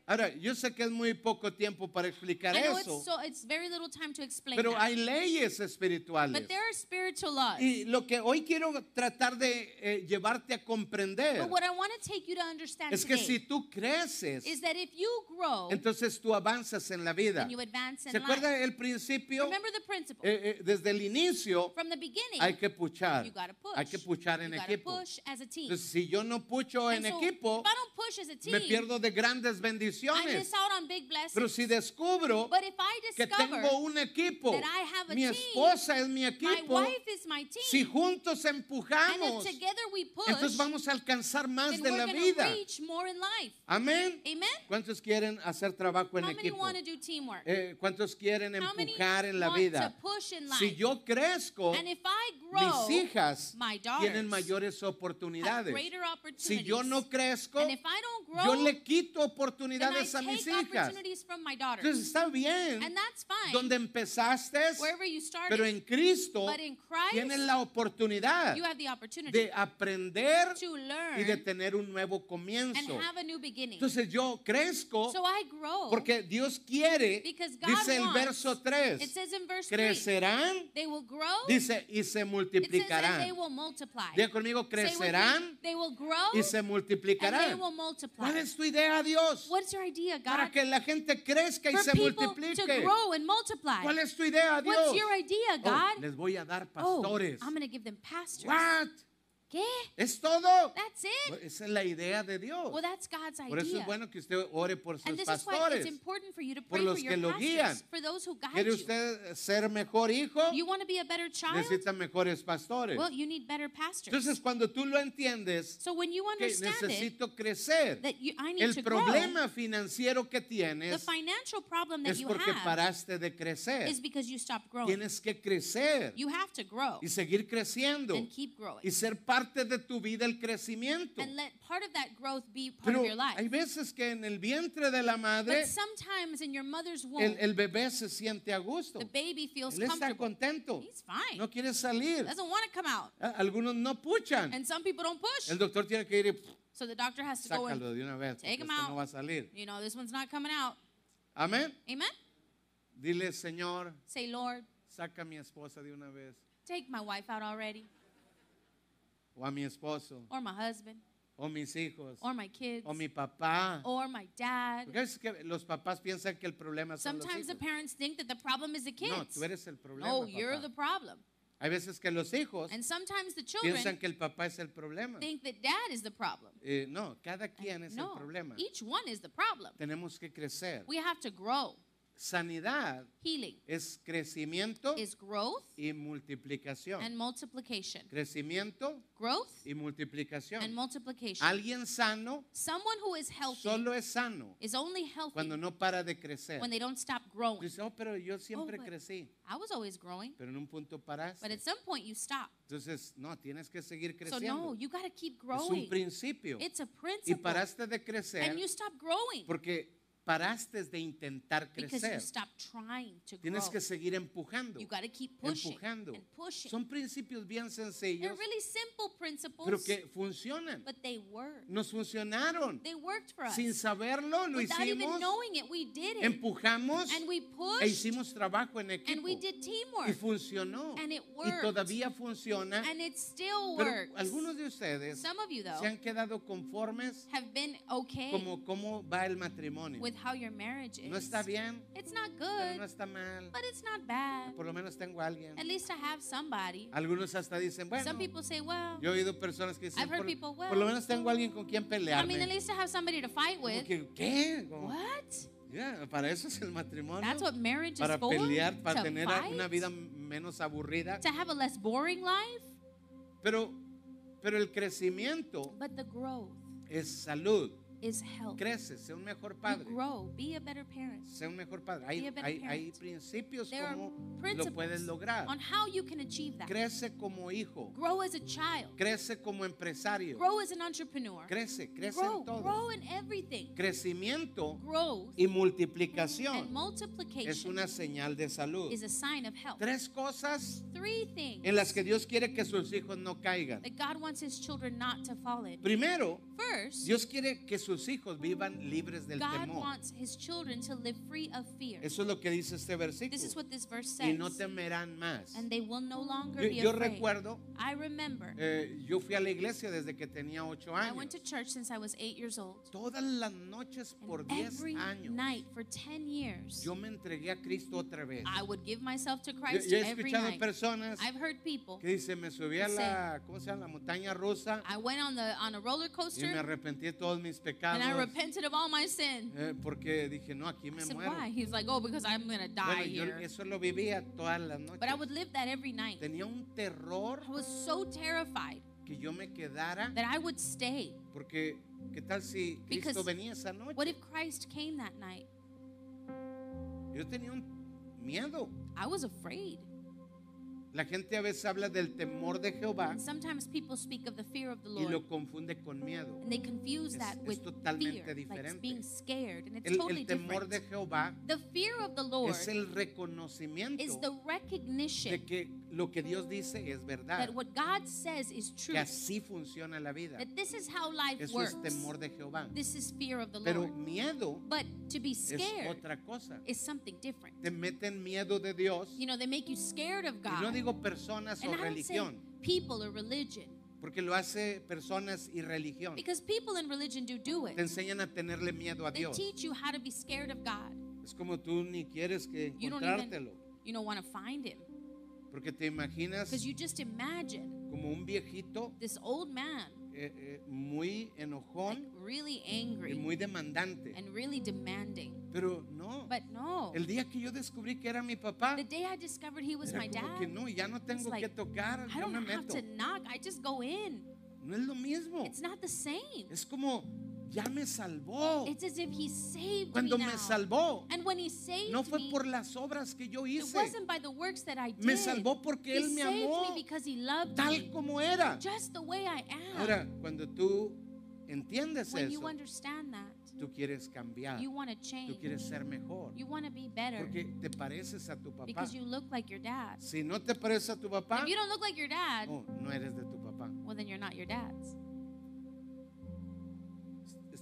Ahora, yo sé que es muy poco tiempo para explicar I know eso, it's, so, it's very little time to explain pero that. hay leyes espirituales. but there are spiritual laws. Y lo que hoy quiero tratar de eh, llevarte a comprender but what I want to take you to understand es que today si tú creces, is that if you grow, entonces tú avanzas en la vida. then you advance in ¿Se life. acuerda el principio? Remember the principle. Eh, eh, desde el inicio From the beginning, hay que puchar. you gotta push. Hay que puchar en you equipo. push as a team. Entonces, si yo no pucho en And so, equipo, if I don't push as a team, me pierdo de grandes I bendiciones. miss out on big blessings. Pero si descubro but if I que tengo un equipo, that I have a mi team, esposa es mi my equipo, wife is my team, si juntos and empujamos, if together we push, entonces vamos a alcanzar más de la vida. Amén. ¿Cuántos quieren hacer trabajo en How many equipo? want to do teamwork? Eh, ¿Cuántos quieren empujar en la vida? Si yo crezco, and if I grow, mis hijas tienen mayores oportunidades. Si yo no crezco, yo le quito I oportunidades a mis hijas. Entonces está bien and that's fine. donde empezaste, started. pero en Cristo Christ, tienes la oportunidad you have the opportunity de aprender y de tener un nuevo and comienzo. have a new beginning. Entonces yo crezco so I grow porque Dios quiere, dice el verso 3, It says in verse 3, crecerán, dice, y se multiplicarán. Diga conmigo, crecerán they will grow y se and they multiplicarán. ¿Cuál es tu idea, Dios? What's your idea, God? Para que la gente crezca y For se people to grow and multiply. ¿Cuál es tu idea, Dios? What's your idea, Oh, God? les voy a dar oh. I'm going to give them pastors. What? ¿Qué? ¿Es todo? That's it. Esa es la idea de Dios. Well, that's God's idea. Por eso es bueno que usted ore por sus and this is why pastores. it's important for you to por pray los for que your lo pastors, guían. for those who guide ¿Quiere you. usted ser mejor hijo? You want to be a better child? Necesita mejores pastores. Well, you need better pastors. Entonces, cuando tú lo entiendes, so when you que understand it, necesito crecer, that you, I need el to problema financiero que grow, the tienes financial problem that es you porque have paraste de crecer. is because you stopped growing. Tienes que crecer You have to grow y seguir creciendo and keep growing. y ser parte de tu vida el crecimiento. And let part of that growth be part Pero of your life. hay veces que en el vientre de la madre But sometimes in your mother's womb, el, el bebé se siente a gusto. the baby feels Él está comfortable. contento. He's fine. No quiere salir. Doesn't want to come out. Ah, Algunos no puchan. And some people don't push. El doctor tiene que ir y So the doctor has to go sácalo and, de una vez. Take porque him este out. no va a salir. you know, this one's not coming out. Amén. Amen? Dile, Señor, Say, Lord, saca a mi esposa de una vez. take my wife out already, O a mi esposo. or my husband, O mis hijos. or my kids, O mi papá. or my dad. Porque a veces que los papás piensan que el problema son los Sometimes the hijos. parents think that the problem is the kids. No, tú eres el problema. No, you're papá. the problem. Hay veces que los hijos And sometimes the piensan children que el papá es el problema. think that dad is the problem. Eh, no, cada quien es el No, problema. each one is the problem. Tenemos que crecer. We have to grow. Sanidad Healing es crecimiento is growth y multiplicación. and multiplication. Crecimiento Growth y multiplicación. and multiplication. Alguien sano Someone who is healthy solo es sano is only healthy cuando no para de crecer. when they don't stop growing. Dice, oh, pero yo siempre but- crecí. I was always growing, Pero en un punto paraste. but at some point you stop. Entonces, no, tienes que seguir So creciendo. no, you got to keep es un growing. principio. It's a Y principle. paraste de crecer And you stop growing porque paraste de intentar crecer. Tienes que seguir empujando. You got to keep pushing Empujando. and. Son principios bien They're sencillos, really simple principles, pero que funcionan. but they. Nos funcionaron. They worked for us. Sin saberlo, lo Without hicimos, it, we did it. empujamos and we e pushed hicimos trabajo en and equipo. we did Y teamwork. funcionó. And it Y todavía funciona. And it still Pero works. algunos de ustedes Some of you, though, se han quedado conformes have been okay como cómo va el matrimonio. with how your marriage is. No está bien, It's not pero good, no está mal. but it's not bad. Por lo menos tengo a alguien. At least I have somebody. Algunos hasta dicen, bueno, Some people say, well, yo he oído personas que dicen, I've heard por, people, well, por lo menos tengo a alguien con quien I mean, at pelearme. least I have somebody to fight with. que, ¿Qué? Como, What? ya, para eso es el matrimonio. That's what marriage Para is for? pelear, para to tener fight? una vida menos aburrida. To have a less boring life? Pero, pero el crecimiento But the growth es salud. Is health. Crece, sea un mejor You padre. grow. Be a better parent. Sea un mejor padre. Hay, hay, hay principios There como lo puedes lograr. on how you can achieve that. Crece como hijo. Grow as a child. Crece como empresario. Grow as an entrepreneur. Crece, crece Grow. en todo. Grow in everything. Crecimiento Growth y and multiplicación es multiplication una señal de salud. is a sign of health. Tres cosas Three things en las que Dios quiere que sus hijos no caigan. that God wants His children not to fall in. Primero, First, Dios quiere que sus hijos vivan libres del God temor. wants His children to live free of fear. Eso es lo que dice este versículo. This is what this verse Y says. no temerán más. And they will no longer Yo, be yo afraid. recuerdo, I remember eh, yo fui a la iglesia desde que tenía ocho I años. went to church since I was eight years old. Todas las noches por And diez every años night for 10 years, yo me entregué a Cristo otra vez. I would give myself to Yo, Christ yo he every escuchado night. personas I've heard people. que dicen, me subí a Say- la, ¿cómo se llama? La montaña rusa I went on the on a roller y me coaster arrepentí de todos mis and I repented of all my sin. eh, porque dije, no, aquí I said, muero. why? He's like, oh, because I'm gonna die Bueno, yo here. eso lo vivía todas las noches. But I would live that every night. Tenía un terror I was so terrified que yo me quedara that I would stay. porque ¿qué tal si Cristo Because venía esa noche? What if Christ came that night? Yo tenía un miedo. I was afraid. La gente a veces habla del temor de Jehová And sometimes people speak of the fear of the y lo confunde con miedo. and they confuse Es- that es with totalmente diferente. being scared, and it's El, totally el temor different. de Jehová The fear of the Lord es el is reconocimiento the recognition de que lo que Dios dice es verdad, that what God says is true. que así funciona la vida. That this is how life Eso works. es temor de Jehová. This is fear of the Pero Lord. miedo But to be es scared otra cosa. is something different. Te meten miedo de Dios You know, they make you scared of y no God. Digo personas And o I don't say religión, people or religion. porque lo hace personas y religión. Because people in religion do do Te it. enseñan a tenerle miedo a They Dios. teach you how to be scared of God. Es como tú ni quieres que You don't encontrártelo, even, you don't want to find him. porque te imaginas Because you just imagine como un viejito this old man, eh, eh, muy like enojón really y angry muy demandante. and really demanding. Pero no, But no. el día que yo descubrí que era mi papá, The day I discovered he was era my como dad, que no, ya no tengo like, que tocar, I yo don't me have meto. to knock. I just go in. No es lo mismo. It's not the same. Es como, ya me salvó. It's as if he saved Cuando me salvó, And when he saved no fue me, por las obras que yo it hice, wasn't by the works that I did. me salvó porque he Él me amó me because he loved tal me como era. just the way I am. Ahora, cuando tú entiendes when you eso, understand that, tú quieres cambiar, you want to tú change. quieres ser mejor, You want to be better porque te pareces a tu papá. because you look like your dad. Si no te pareces a tu papá, If you don't look like your dad, oh, no eres de tu papá. well, then you're not your dad's.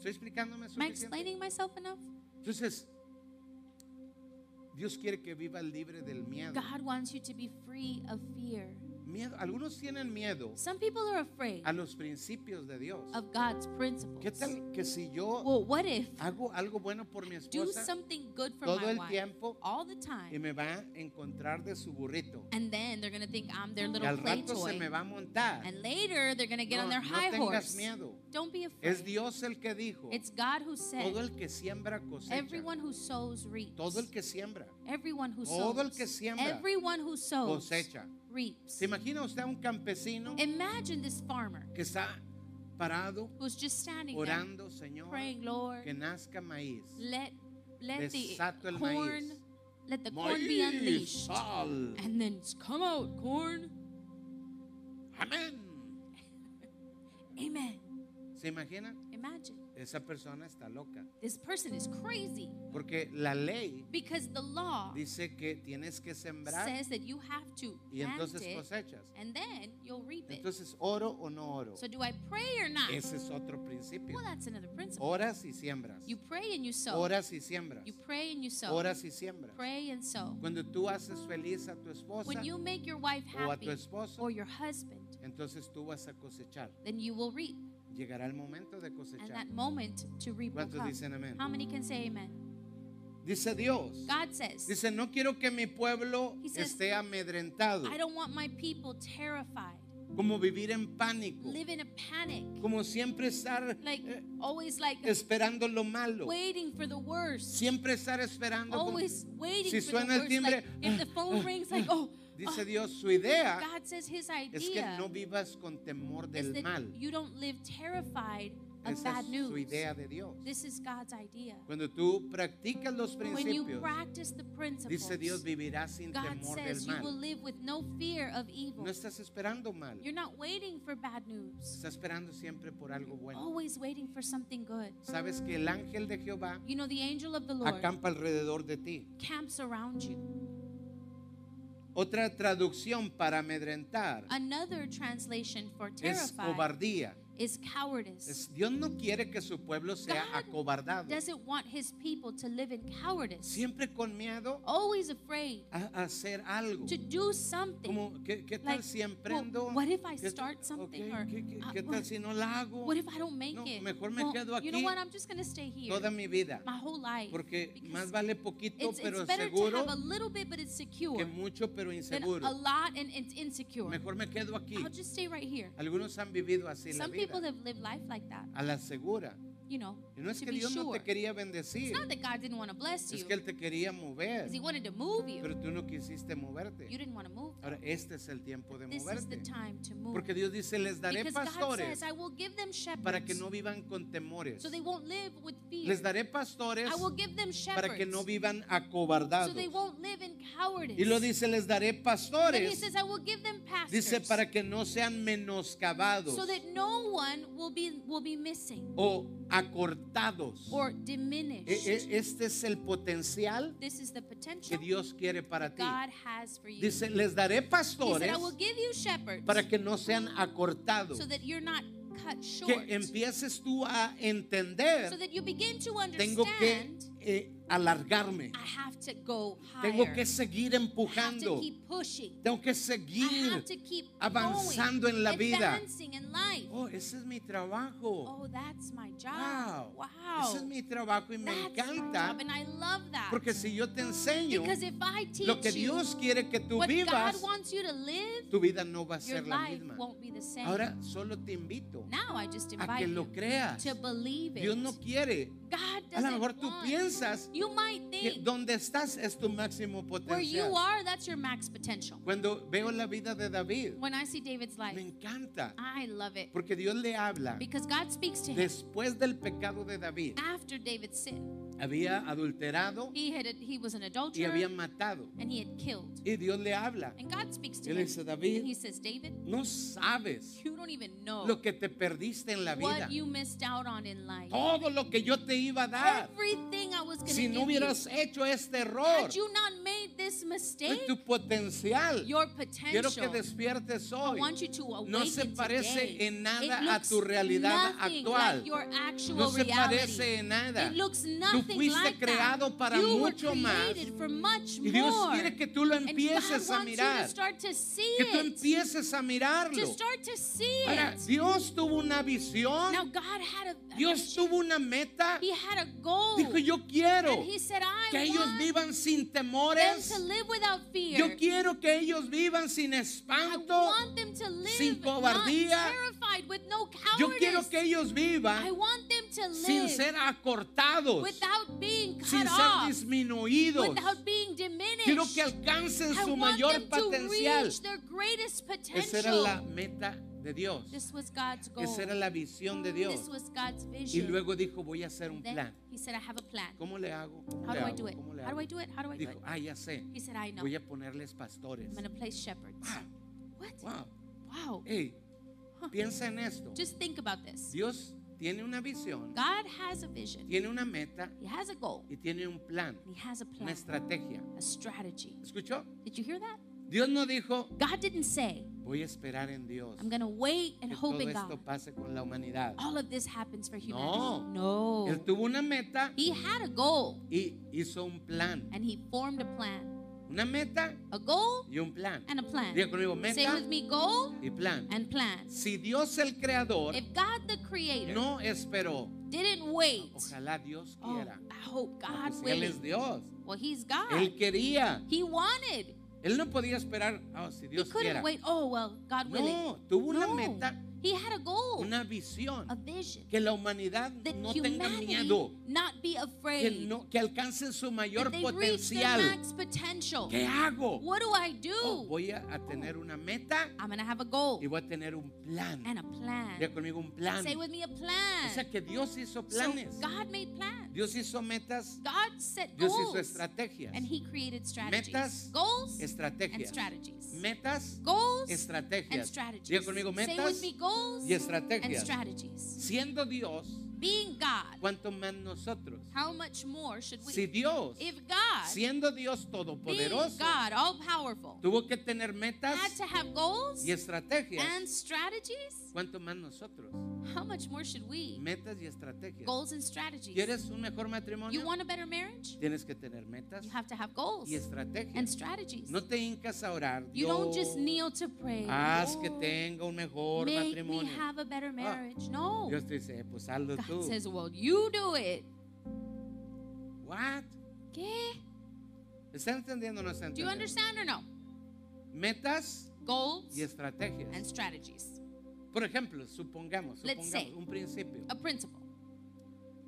¿Estoy explicándome Am I suficiente? explaining myself enough? Entonces, Dios quiere que vivas libre del miedo. God wants you to be free of fear. miedo. Algunos tienen miedo Some people are afraid a los principios de Dios. of God's principles. ¿Qué tal que si yo Well, what if hago algo bueno por mi do esposa something good for todo my el wife tiempo all the y time, me va a encontrar de su burrito? and then they're gonna think I'm their Y little al play rato se toy, me va a montar. and later they're gonna get No, on their no high tengas horse. miedo. Don't be Es afraid. Dios el que dijo, It's God who said, todo el que siembra cosecha. "Everyone who sows reaps." Todo el que siembra Everyone who todo el sows, que siembra everyone who sows cosecha. reaps. ¿Se imagina usted un campesino Imagine this farmer que está parado who's just standing there orando, Señor, praying, Lord, que nazca maíz? let let the Desato el corn, maíz. let the corn be Maíz, unleashed, sal. and then come out corn. Amén. Amen. ¿Se imagina? Imagine Esa persona está loca. this person is crazy Porque la ley because the law dice que tienes que sembrar says that you have to y entonces it, cosechas. and then you'll reap it. Entonces, oro o no oro. So do I pray or not? Ese es otro principio. Well, that's another principle. Oras y siembras. You pray and you sow. Oras y siembras. You pray and you sow. Oras y siembras. Pray and sow. Cuando tú haces feliz a tu esposa When you make your wife o a happy tu esposo, or your husband, entonces tú vas a cosechar. then you will reap. Llegará el momento de And cosechar. that moment to reap will ¿Cuántos come. dicen amén? How many can say amen? Dice Dios. God says, Dice, no quiero que mi pueblo He says, esté amedrentado, I don't want my people terrified, como vivir en pánico, live in a panic, como siempre estar like eh, always like esperando lo malo, waiting for the worst, siempre estar esperando. como- always waiting Si for the suena el worst. timbre, Like, if the phone rings, like, oh, Dice oh, Dios, su idea God says his es que no vivas con temor is del that mal. you don't live terrified of Esa bad es news. su idea de Dios. This is God's idea. Cuando tú practicas los When you principios, practice the dice Dios, vivirás sin God temor del says you will mal. live with no fear of evil. No estás esperando mal. You're not waiting for bad news. Estás esperando siempre por algo bueno. Always waiting for something good. Sabes que el ángel de Jehová You know, the angel of the Lord acampa alrededor de ti. camps around you. Otra traducción para amedrentar Another translation for es terrified cobardía. Is cowardice. Es- Dios no quiere que su pueblo sea God acobardado. doesn't want his people to live in cowardice. Siempre con miedo Always afraid a, a hacer algo. to do something. Como, ¿qué, qué tal Like, si emprendo? well, what if I ¿Qué- start something? Or, ¿qué, qué- uh, qué what- tal si no la hago What if I don't make No, it? mejor me Well, quedo You know aquí what? I'm just going to stay here toda mi vida? my whole life. Porque because más vale poquito it's, pero it's better to seguro have a little bit, but it's secure, que mucho pero than inseguro. a lot and it's insecure. Mejor me quedo aquí. I'll just stay right here. Algunos han vivido así la Some people have lived life like that, a la segura. You know, Y no es to que be Dios no te quería It's bendecir, not that God didn't want to bless es you, que Él te quería mover, He wanted to move you. pero tú no quisiste moverte. You didn't want to move. Ahora, este es el tiempo de This is the moverte. time to move. Porque Dios dice, les daré Because God pastores says, I will give them para que shepherds no vivan con temores. so they won't live with fear. Les daré pastores I will give them para que shepherds no vivan so acobardados. they won't live in cowardice. Y lo dice, les daré Then He pastores, says, I will give them pastors dice, para que no sean menoscabados so that no one will be will be missing o acortados. or diminished. E- Este es el potencial this is the que Dios quiere para ti. God has for you. Dice, les daré said, pastores I will give you shepherds para que no sean acortados. so that you're not cut Que short. empieces tú a so entender, that you begin to tengo que understand eh, alargarme. I have to go. Tengo que seguir I have to empujando. keep pushing. Tengo que I seguir have to keep avanzando going, en la vida. in life. Oh, ese es mi trabajo. Oh, that's my job. Wow. Wow. Ese es mi trabajo y me That's my encanta. job, and I love that. Porque si yo te enseño because if I teach lo que you Dios quiere que tú vivas, live, tu vida no va a ser la misma. won't be the same. Ahora solo te invito now I just a que lo creas. to believe it. Dios no quiere. God A lo mejor tú want. piensas You might que think donde estás es tu máximo where you are, that's your max potential. Cuando veo la vida de David, When I see David's life, me encanta. I love it Porque Dios le habla. because God speaks to him Después del pecado de David, after David's sin. Había adulterado He had he was an y adulterer había matado. and he had killed. Y Dios le habla. And God speaks to Y le him. dice, David, and he says, David, No sabes you don't even know lo que te perdiste en la vida. what you missed out on in life. Todo lo que yo te iba a dar. Everything I was going to Si no hubieras you. hecho este error, Had you not made this mistake, tu potencial. your Quiero que despiertes I hoy. want you to No se today. parece en nada a tu realidad actual. Like your No se reality. parece en nada. It looks Tú fuiste like creado that. para you mucho más. Y Dios quiere que tú lo empieces a mirar. Que tú empieces a mirarlo. Ahora. Dios tuvo una visión. Now God had a Dios tuvo una meta. He had a goal. Dijo, yo quiero said, I que ellos vivan sin temores. To live without fear. Yo quiero que ellos vivan sin I espanto. want them to live sin cobardía. not terrified with no. Yo quiero que ellos I vivan want them to sin live ser acortados, without being cut sin ser off, disminuidos. without being diminished. Quiero que alcancen I su want mayor them to potencial. reach their greatest Esa era la meta de Dios. This was God's goal. Esa era la visión de Dios. This was God's Y vision. luego dijo, voy a hacer un then plan. he said, I have a plan. ¿Cómo le hago? ¿Cómo How le do I hago? do it? ¿Cómo le How do hago? I do it? How do I do Dijo, it? ah, ya sé. He said, I know. Voy a ponerles pastores. I'm going to place shepherds. Wow, What? wow. Wow. Hey, Huh. piensa en esto. Just think about this. Dios tiene una visión, God has a vision. tiene una meta He has a goal. y tiene un plan, he has a una plan, estrategia. a strategy. ¿Escuchó? Did you hear that? Dios no dijo, God didn't say, voy a esperar en Dios I'm going to wait and que hope todo in esto God. pase con la humanidad. All of this happens for No. humanity. No. Él tuvo una meta He had a goal y hizo un plan. and he formed a plan. Una meta A goal y un plan. and a plan. Diga conmigo, Say with me, goal y plan. and plan. Si Dios el creador If God the creator no esperó, didn't wait, ojalá Dios oh. I hope God Pues Él es. Dios. Well, he's God. Él quería. He wanted. Él no podía esperar, oh, si He Dios couldn't quiera. wait. Oh, well, God willing. No, tuvo una No. meta He had a goal, una visión, a vision. que la humanidad That no tenga humanity miedo, not be que, afraid. no, que alcancen su mayor that they reach their potencial. max potential. ¿Qué hago? What do I do? Oh, voy a, a tener una meta I'm to have a goal y voy a tener un plan. and a plan. Diga conmigo un plan. Say with me a O plan. sea que Dios hizo so planes. God made plans. Dios hizo metas. God set Dios goals. hizo estrategias. and he created strategies. Metas, goals and Estrategias. strategies. Metas goals and estrategias. strategies. Diga conmigo Say metas with me goals y and estrategias. strategies. Siendo Dios, Being God, ¿cuánto más nosotros? how much more should we? Si Dios, if God, siendo Dios todopoderoso, God, all powerful, tuvo que tener metas had to have goals y estrategias, and strategies, ¿cuánto más nosotros? how much more should we? Metas y estrategias. Goals and strategies. ¿Quieres un mejor You matrimonio? want a better marriage? Tienes que tener metas You have to have goals y and estrategias. strategies. No te hincas a orar. You don't just kneel to pray. haz que "Lord, tenga un mejor make me matrimonio. have a better marriage. no. Dios te dice, pues hazlo tú. says, well, you do it. What? ¿Qué? ¿Está entendiendo o no está Do you entendiendo? understand or no? Metas Goals y estrategias. and strategies. Por ejemplo, supongamos, supongamos say- un principio. A principle.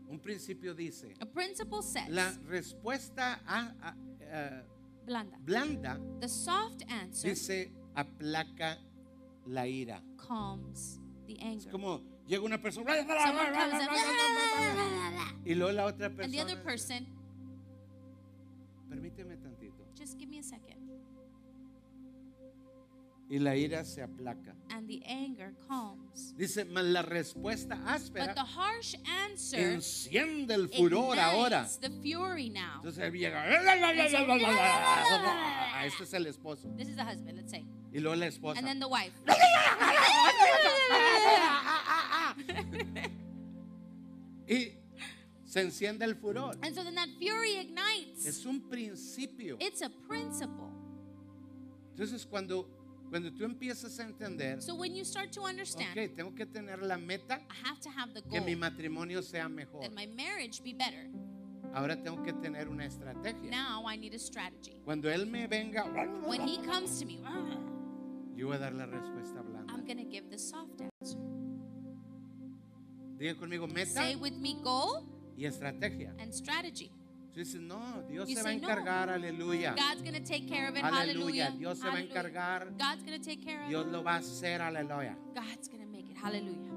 Un principio dice, A principle says, la respuesta a, a- a- blanda. blanda The soft answer dice aplaca la ira. calms the Es anger. como llega una persona y luego la otra and the other persona. person, Permíteme tantito. just give me a second. Y la ira se aplaca. And the anger calms. Dice, mas la respuesta But áspera the harsh answer enciende el furor ahora. the fury now. Entonces llega. Ah, Este es el esposo. This is the husband, let's say. Y luego la esposa. And then the wife. Y se enciende el furor. And so then that fury ignites. Es un principio. It's a principle. Entonces cuando, cuando tú empiezas a entender, So when you start to understand, ok, tengo que tener la meta I have to have the que goal mi matrimonio sea mejor. that my marriage be better. Ahora tengo que tener una estrategia. Now I need a strategy. Cuando él me venga, When he comes to me, yo voy a dar la respuesta blanda. I'm going to give the soft answer. Diga conmigo meta Say with me goal y estrategia. and strategy. Tú dices, no, Dios You se va a no. encargar, aleluya. God's going to take care of it. Aleluya. Dios se va a encargar. God's going to take care of Dios lo va a hacer, aleluya. God's make it. Hallelujah.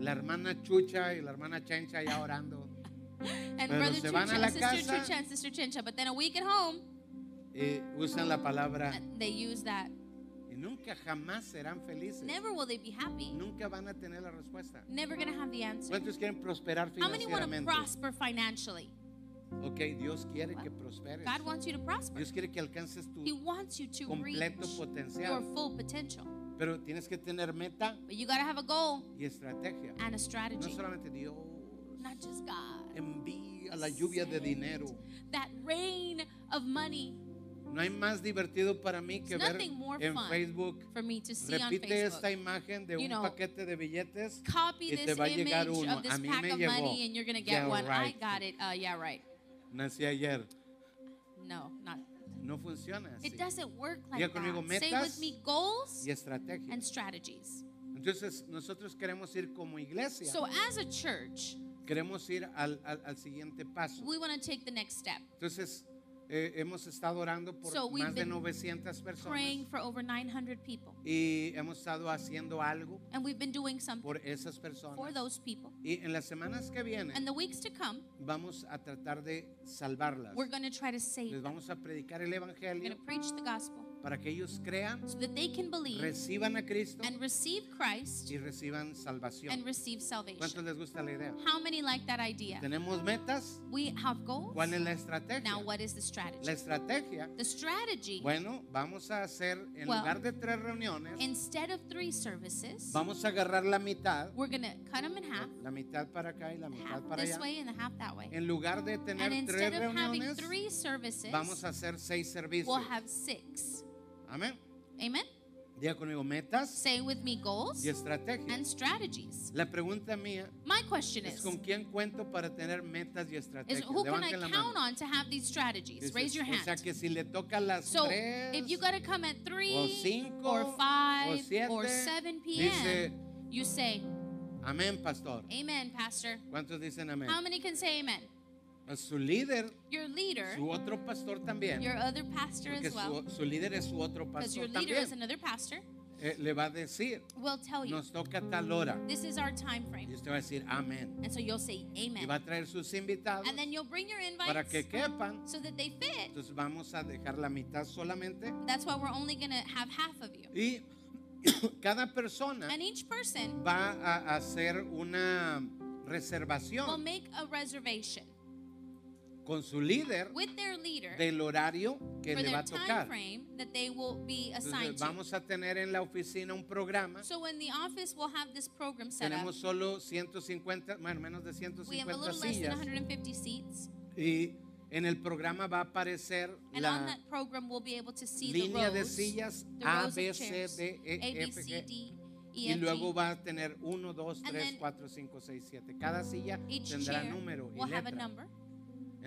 La hermana Chucha y la hermana Chencha ya orando. And Pero Brother se van a Chucha, la Sister casa. Chucha, and Sister Chincha. But then a week at home, Y usan la palabra they use that. Y nunca jamás serán felices. Never will they be happy. Nunca van a tener la respuesta. Never to have the answer. ¿Cuántos quieren prosperar How many want to financieramente? prosper financially? Ok, Dios quiere que prosperes. God wants you to prosper. Dios quiere que alcances tu He wants you to completo reach your potencial. full potential. Pero tienes que tener meta But you got to have a goal y estrategia. and a No strategy. solamente Dios Not just God. envía la lluvia de dinero. That rain of money. No hay más divertido para mí que ver en Facebook. for me to see on Repite esta imagen de un paquete de billetes Copy y te this va a llegar uno. A mí pack me of llegó. money and you're going to get Yeah, one. right. I got it. Yeah, right. Nací ayer. No, not. No funciona así. It doesn't work like Diga conmigo, that. Say metas with me goals Y estrategia. and strategies. Entonces nosotros queremos ir como iglesia. So as a church, queremos ir al, al- al siguiente paso. we want to take the next step. Entonces eh, hemos estado orando por So we've más de been 900 personas Praying for over 900 people. y hemos estado haciendo algo And we've been doing something por esas for personas. those people. Y en las semanas que vienen And the weeks to come, vamos a tratar de salvarlas. we're try to save Les vamos a predicar el evangelio para que ellos crean, so that they can believe reciban a Cristo and receive Christ y reciban salvación. and receive ¿Cuántos salvation. les gusta la idea? How many like that idea? Tenemos metas. We have goals. ¿Cuál es la estrategia? Now, what is the La strategy? estrategia The strategy, Bueno, vamos a hacer, en Well, lugar de tres reuniones, instead of three services, vamos a agarrar la mitad, we're to cut them in half, la mitad para acá y la mitad half para this allá. way and the half that way. En lugar de tener And tres instead of having reuniones, three services, vamos a hacer seis servicios. we'll have six. Amén. Amen? Diga conmigo, metas Say with me goals y estrategias. and strategies. La pregunta mía My question es is, con quién cuento para tener metas y is estrategias. who can I count on to have these strategies? Dices, Raise your O sea hand. que si le toca las So tres if you got to come at o 3 cinco or 5 o siete, or 7 dice, p.m., you say, amén, pastor. Amen, Pastor. ¿Cuántos dicen amén? How many can say amen? Su líder, Your leader, su otro pastor también. your other pastor Porque as well, su, su líder es su otro pastor your leader is también. another pastor, Eh, le va a decir, will tell you, nos toca tal hora. this is our time Y frame. usted va a decir amén. And so you'll say Y amen. va a traer sus invitados And then you'll bring your para que invites quepan. so that they fit. Entonces vamos a dejar la mitad solamente. That's why we're only going to have half of you. Y cada persona And each person va a hacer una will reservación make a reservation con su líder with their leader del horario que for le va a tocar. frame that they will be assigned vamos a tener en la oficina un programa. So when the office will have this program set up, Tenemos solo 150, bueno, menos de we have a 150 little less than sillas. 150 seats. Y en el programa va a aparecer And on la that program, we'll be able to see the línea de rows, sillas the A, B, C, D, A, E, B, F, G. D, Y E, F, luego va a tener 1, 2, And 3, then 4, 5, 6, 7. Cada silla tendrá número y have a letra.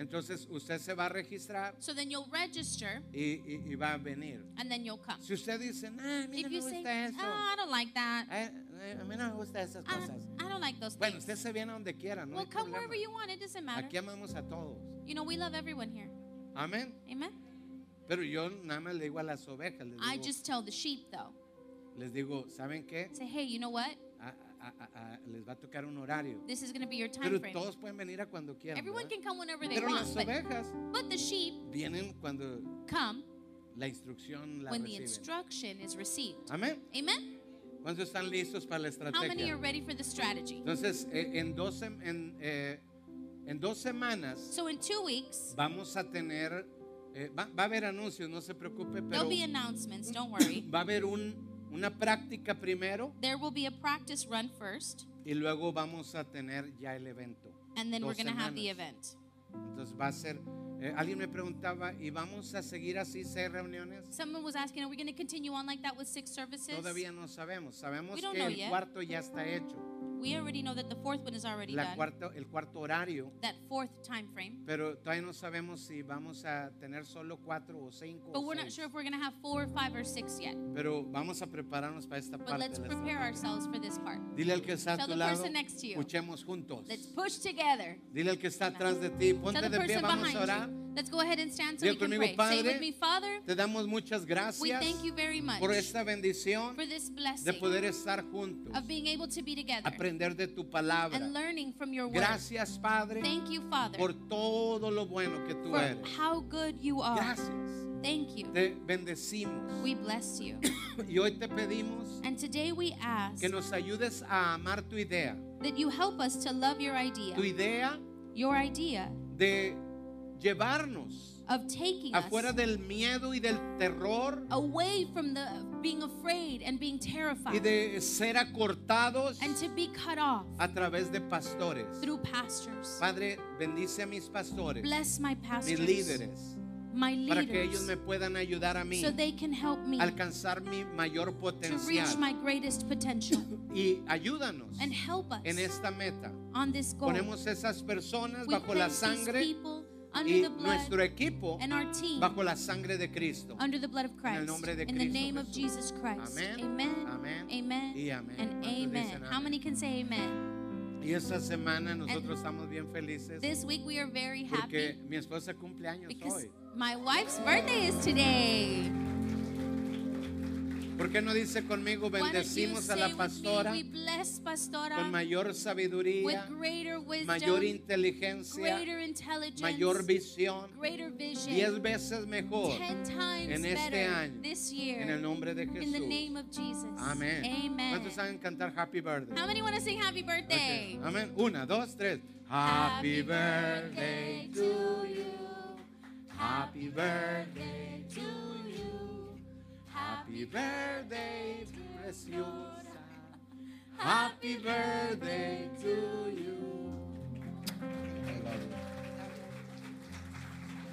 Entonces usted se va a registrar So then you'll register y, y- y va a venir. and then you'll come. Si usted dice, nah, a mí If no me you say, eso. oh, I don't like that. Eh, eh, a mí no me gustan esas I, cosas. I don't like those Bueno, things. usted se viene donde quiera, no well, hay come problema. wherever you want. It doesn't matter. Aquí amamos a todos. You know, we love everyone here. Amén. Amen. Pero yo nada más le digo a las ovejas, les I digo, just tell the sheep, though, les digo ¿saben qué? say, hey, you know what? A- a- les va a tocar un horario. This is going to be your time Pero frame. todos pueden venir a cuando quieran. Everyone ¿verdad? can come whenever they Pero las want. But, ovejas but the sheep vienen cuando come la instrucción la when the instruction is received. Amén. Amen? ¿Cuántos están listos para la How many estrategia? are ready for the strategy? Entonces, eh, en, dos, sem- en, eh, en dos semanas So in two weeks, vamos a tener, eh, va, va a haber anuncios, no se preocupe, pero there'll be announcements. Don't worry. va a haber un, una práctica primero There will be a practice run first, y luego vamos a tener ya el evento. and then we're Dos going to have the event. Entonces va a ser, eh, alguien me preguntaba, ¿y vamos a seguir así seis reuniones? Someone was asking, are we going to continue on like that with six services? Todavía no sabemos. Sabemos que el yet. cuarto ya está hecho, We already know that the fourth one is already la done. el cuarto horario, That fourth time frame. pero todavía no sabemos si vamos a tener solo cuatro o cinco. But o we're not seis. sure if we're going to have four, five, or six yet. Pero vamos a prepararnos para esta But parte. let's de prepare ourselves for this part. Dile al que está a Tell tu the lado, person next to you. escuchemos juntos. Let's push together. Dile al que está atrás de ti, ponte de pie, vamos a orar. you. Let's go ahead and stand so Diga we can conmigo, pray. Say Padre, with me, Father, Te damos muchas we gracias thank you very much por esta bendición for this de blessing poder estar juntos, of being able to be together aprender de tu palabra. and learning from your word. Gracias, Padre, Thank you, Father, por todo lo bueno que tú for eres. how good you are. Gracias. Thank you. Te bendecimos. We bless you. Y hoy te pedimos And today we ask que nos ayudes a amar tu idea. that you help us to love your idea, Tu idea your idea de llevarnos of taking afuera us del miedo y del terror away from the being afraid and being y terrified de ser acortados and to be cut off a través de pastores. through pastors. Padre, bendice a mis pastores, Bless my mis pastors, líderes, my para que ellos leaders, me puedan ayudar a mí so they can help me alcanzar mi mayor to potencial. reach my greatest potential Y ayúdanos and help us en esta meta. on this goal. Ponemos esas personas We bajo la sangre people under y the blood nuestro equipo and our team bajo la sangre de Cristo. under the blood of En el Christ. nombre de In the name of Jesús. Christ. Amén, Amen. amén y amén. And ¿Cuántos amen. How many can say amen? Y esta semana nosotros estamos bien felices This week we are very porque happy mi esposa cumple años because hoy. my wife's birthday is today. ¿Por qué no dice conmigo bendecimos a la pastora con mayor sabiduría, greater wisdom, mayor inteligencia, greater intelligence, mayor visión, greater vision, diez veces mejor en este año, en el nombre de in the Jesús. name of Jesus. Amén. Amen. ¿Cuántos saben cantar Happy Birthday? How many want to sing happy birthday? Ok, Amén. Una, dos, tres. Happy birthday to you. Happy birthday to you. Happy birthday, preciosa. Happy birthday to you.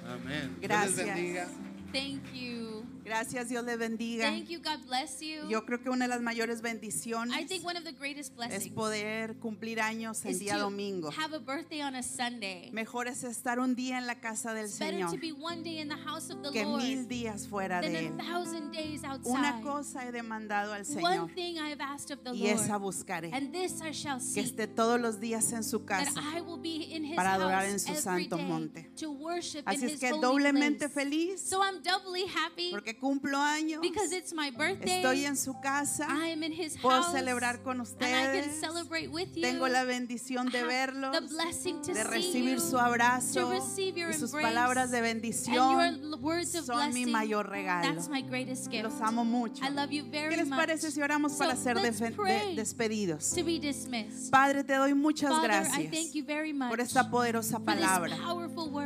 Amén. Dios les Gracias. Thank you. Gracias, Dios le bendiga. Thank you. God bless you. Yo creo que una de las mayores bendiciones I think one of the greatest es blessings poder cumplir años el is día to domingo. have a birthday on a Sunday. Mejor es estar un día en la casa del It's Señor to be one day in the house of the que Lord mil días fuera than de a Él. thousand days Una outside. cosa he demandado al One Señor thing I have asked of the y esa buscaré. and this I shall Que esté todos los días en su that casa. I will be in His para adorar en su santo monte. to worship Así in es His que doblemente place. feliz So I'm doubly happy porque cumplo años. because it's my birthday. Estoy en su casa. I am in His Puedo house, celebrar con and I can ustedes. celebrate with you. Tengo la bendición de verlos, the blessing to de see recibir you, su abrazo to receive your y sus embrace, palabras de and bendición. your l- words of son mi mayor regalo. That's my greatest gift. Los amo mucho. I love you very ¿Qué les parece si oramos para ser de- despedidos? to be dismissed. Padre, te doy muchas Father, I gracias thank you very much por esta poderosa palabra.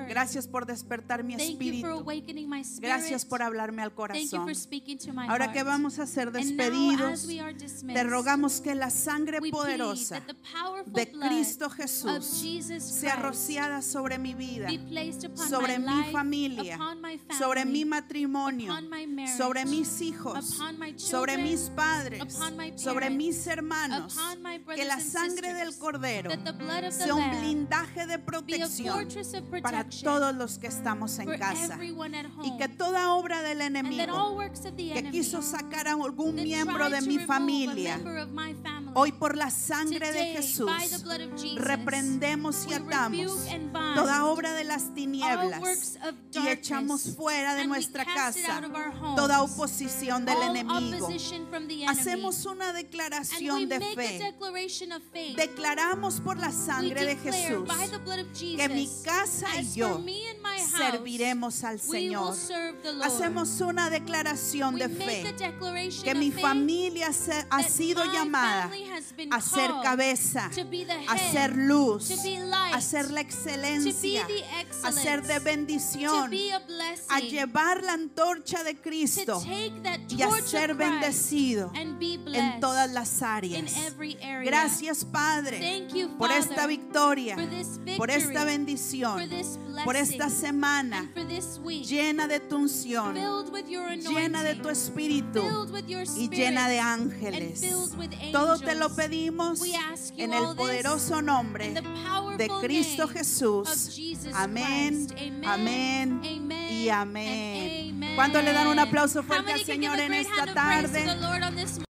Gracias por despertar mi Thank you for espíritu. awakening my spirit. Gracias por hablarme al Corazón. Ahora que vamos a ser despedidos, te rogamos que la sangre poderosa de Cristo Jesús sea rociada sobre mi vida, sobre mi familia, sobre mi matrimonio, sobre mis hijos, sobre mis padres, sobre mis hermanos. Que la sangre del Cordero sea un blindaje de protección para todos los que estamos en casa. Y que toda obra del that enemigo que quiso sacar a algún miembro de mi familia, hoy por la sangre de Jesús, reprendemos y atamos toda obra de las tinieblas y echamos fuera de nuestra casa toda oposición del enemigo. Hacemos una declaración de fe. Declaramos por la sangre de Jesús que mi casa y yo serviremos al Señor. Hacemos una declaración we de fe que mi familia ha sido llamada a ser cabeza, a ser luz, a ser la excelencia, a ser de bendición, be a llevar la antorcha de to Cristo y a ser bendecido en todas las áreas. Gracias Padre por esta victoria, por esta bendición, por esta semana llena de tu unción, llena de tu espíritu y llena de ángeles. Todo te lo pedimos en el poderoso nombre de Cristo Jesús. Amén, amén y amén. ¿Cuánto le dan un aplauso fuerte al Señor en esta tarde?